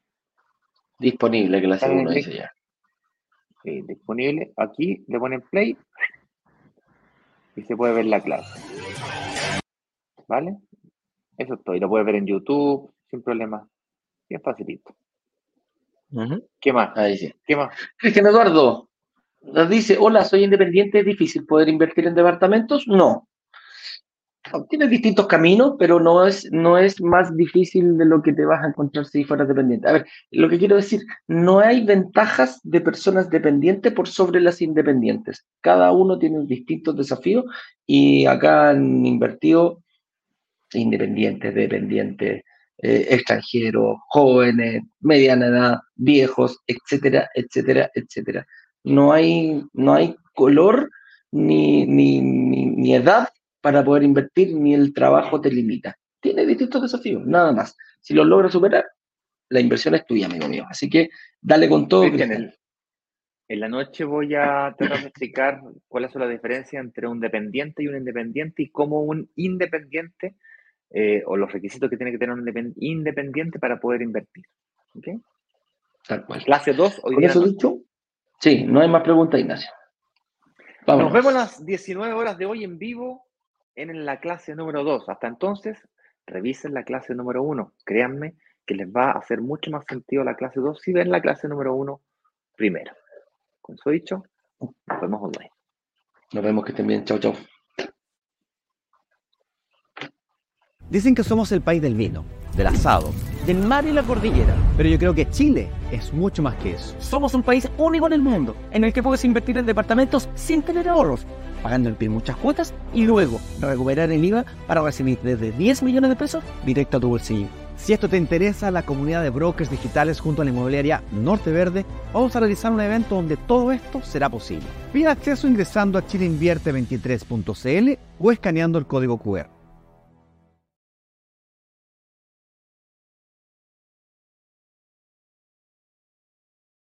Disponible clase Está en 1, el dice ya. Eh, disponible, aquí le ponen play y se puede ver la clase. ¿Vale? Eso es todo. Y lo puedes ver en YouTube, sin problema. Bien facilito. Ujú. ¿Qué más? Ahí sí. ¿Qué más? Cristian Eduardo nos dice, hola, soy independiente, ¿es difícil poder invertir en departamentos? No. Tienes distintos caminos, pero no es, no es más difícil de lo que te vas a encontrar si fueras dependiente. A ver, lo que quiero decir, no hay ventajas de personas dependientes por sobre las independientes. Cada uno tiene distintos desafíos y acá han invertido independientes, dependientes, eh, extranjeros, jóvenes, mediana edad, viejos, etcétera, etcétera, etcétera. No hay, no hay color ni, ni, ni edad para poder invertir ni el trabajo te limita. Tiene distintos desafíos, nada más. Si los logras superar, la inversión es tuya, amigo mío. Así que dale con todo. En, en la noche voy a tratar de explicar cuáles son las diferencias entre un dependiente y un independiente y cómo un independiente eh, o los requisitos que tiene que tener un independiente para poder invertir. ¿Ok? Tal cual. Clase 2. Hoy ¿Con eso dicho? Sí, no hay más preguntas, Ignacio. Nos vemos a las 19 horas de hoy en vivo en la clase número 2. Hasta entonces, revisen la clase número 1. Créanme que les va a hacer mucho más sentido la clase 2 si ven la clase número 1 primero. Con eso dicho, nos vemos online. Nos vemos que estén bien. Chao, chao. Dicen que somos el país del vino, del asado, del mar y la cordillera, pero yo creo que Chile es mucho más que eso. Somos un país único en el mundo, en el que puedes invertir en departamentos sin tener ahorros pagando el PIB muchas cuotas y luego recuperar el IVA para recibir desde 10 millones de pesos directo a tu bolsillo. Si esto te interesa, la comunidad de brokers digitales junto a la inmobiliaria Norte Verde, vamos a realizar un evento donde todo esto será posible. Pide acceso ingresando a chileinvierte23.cl o escaneando el código QR.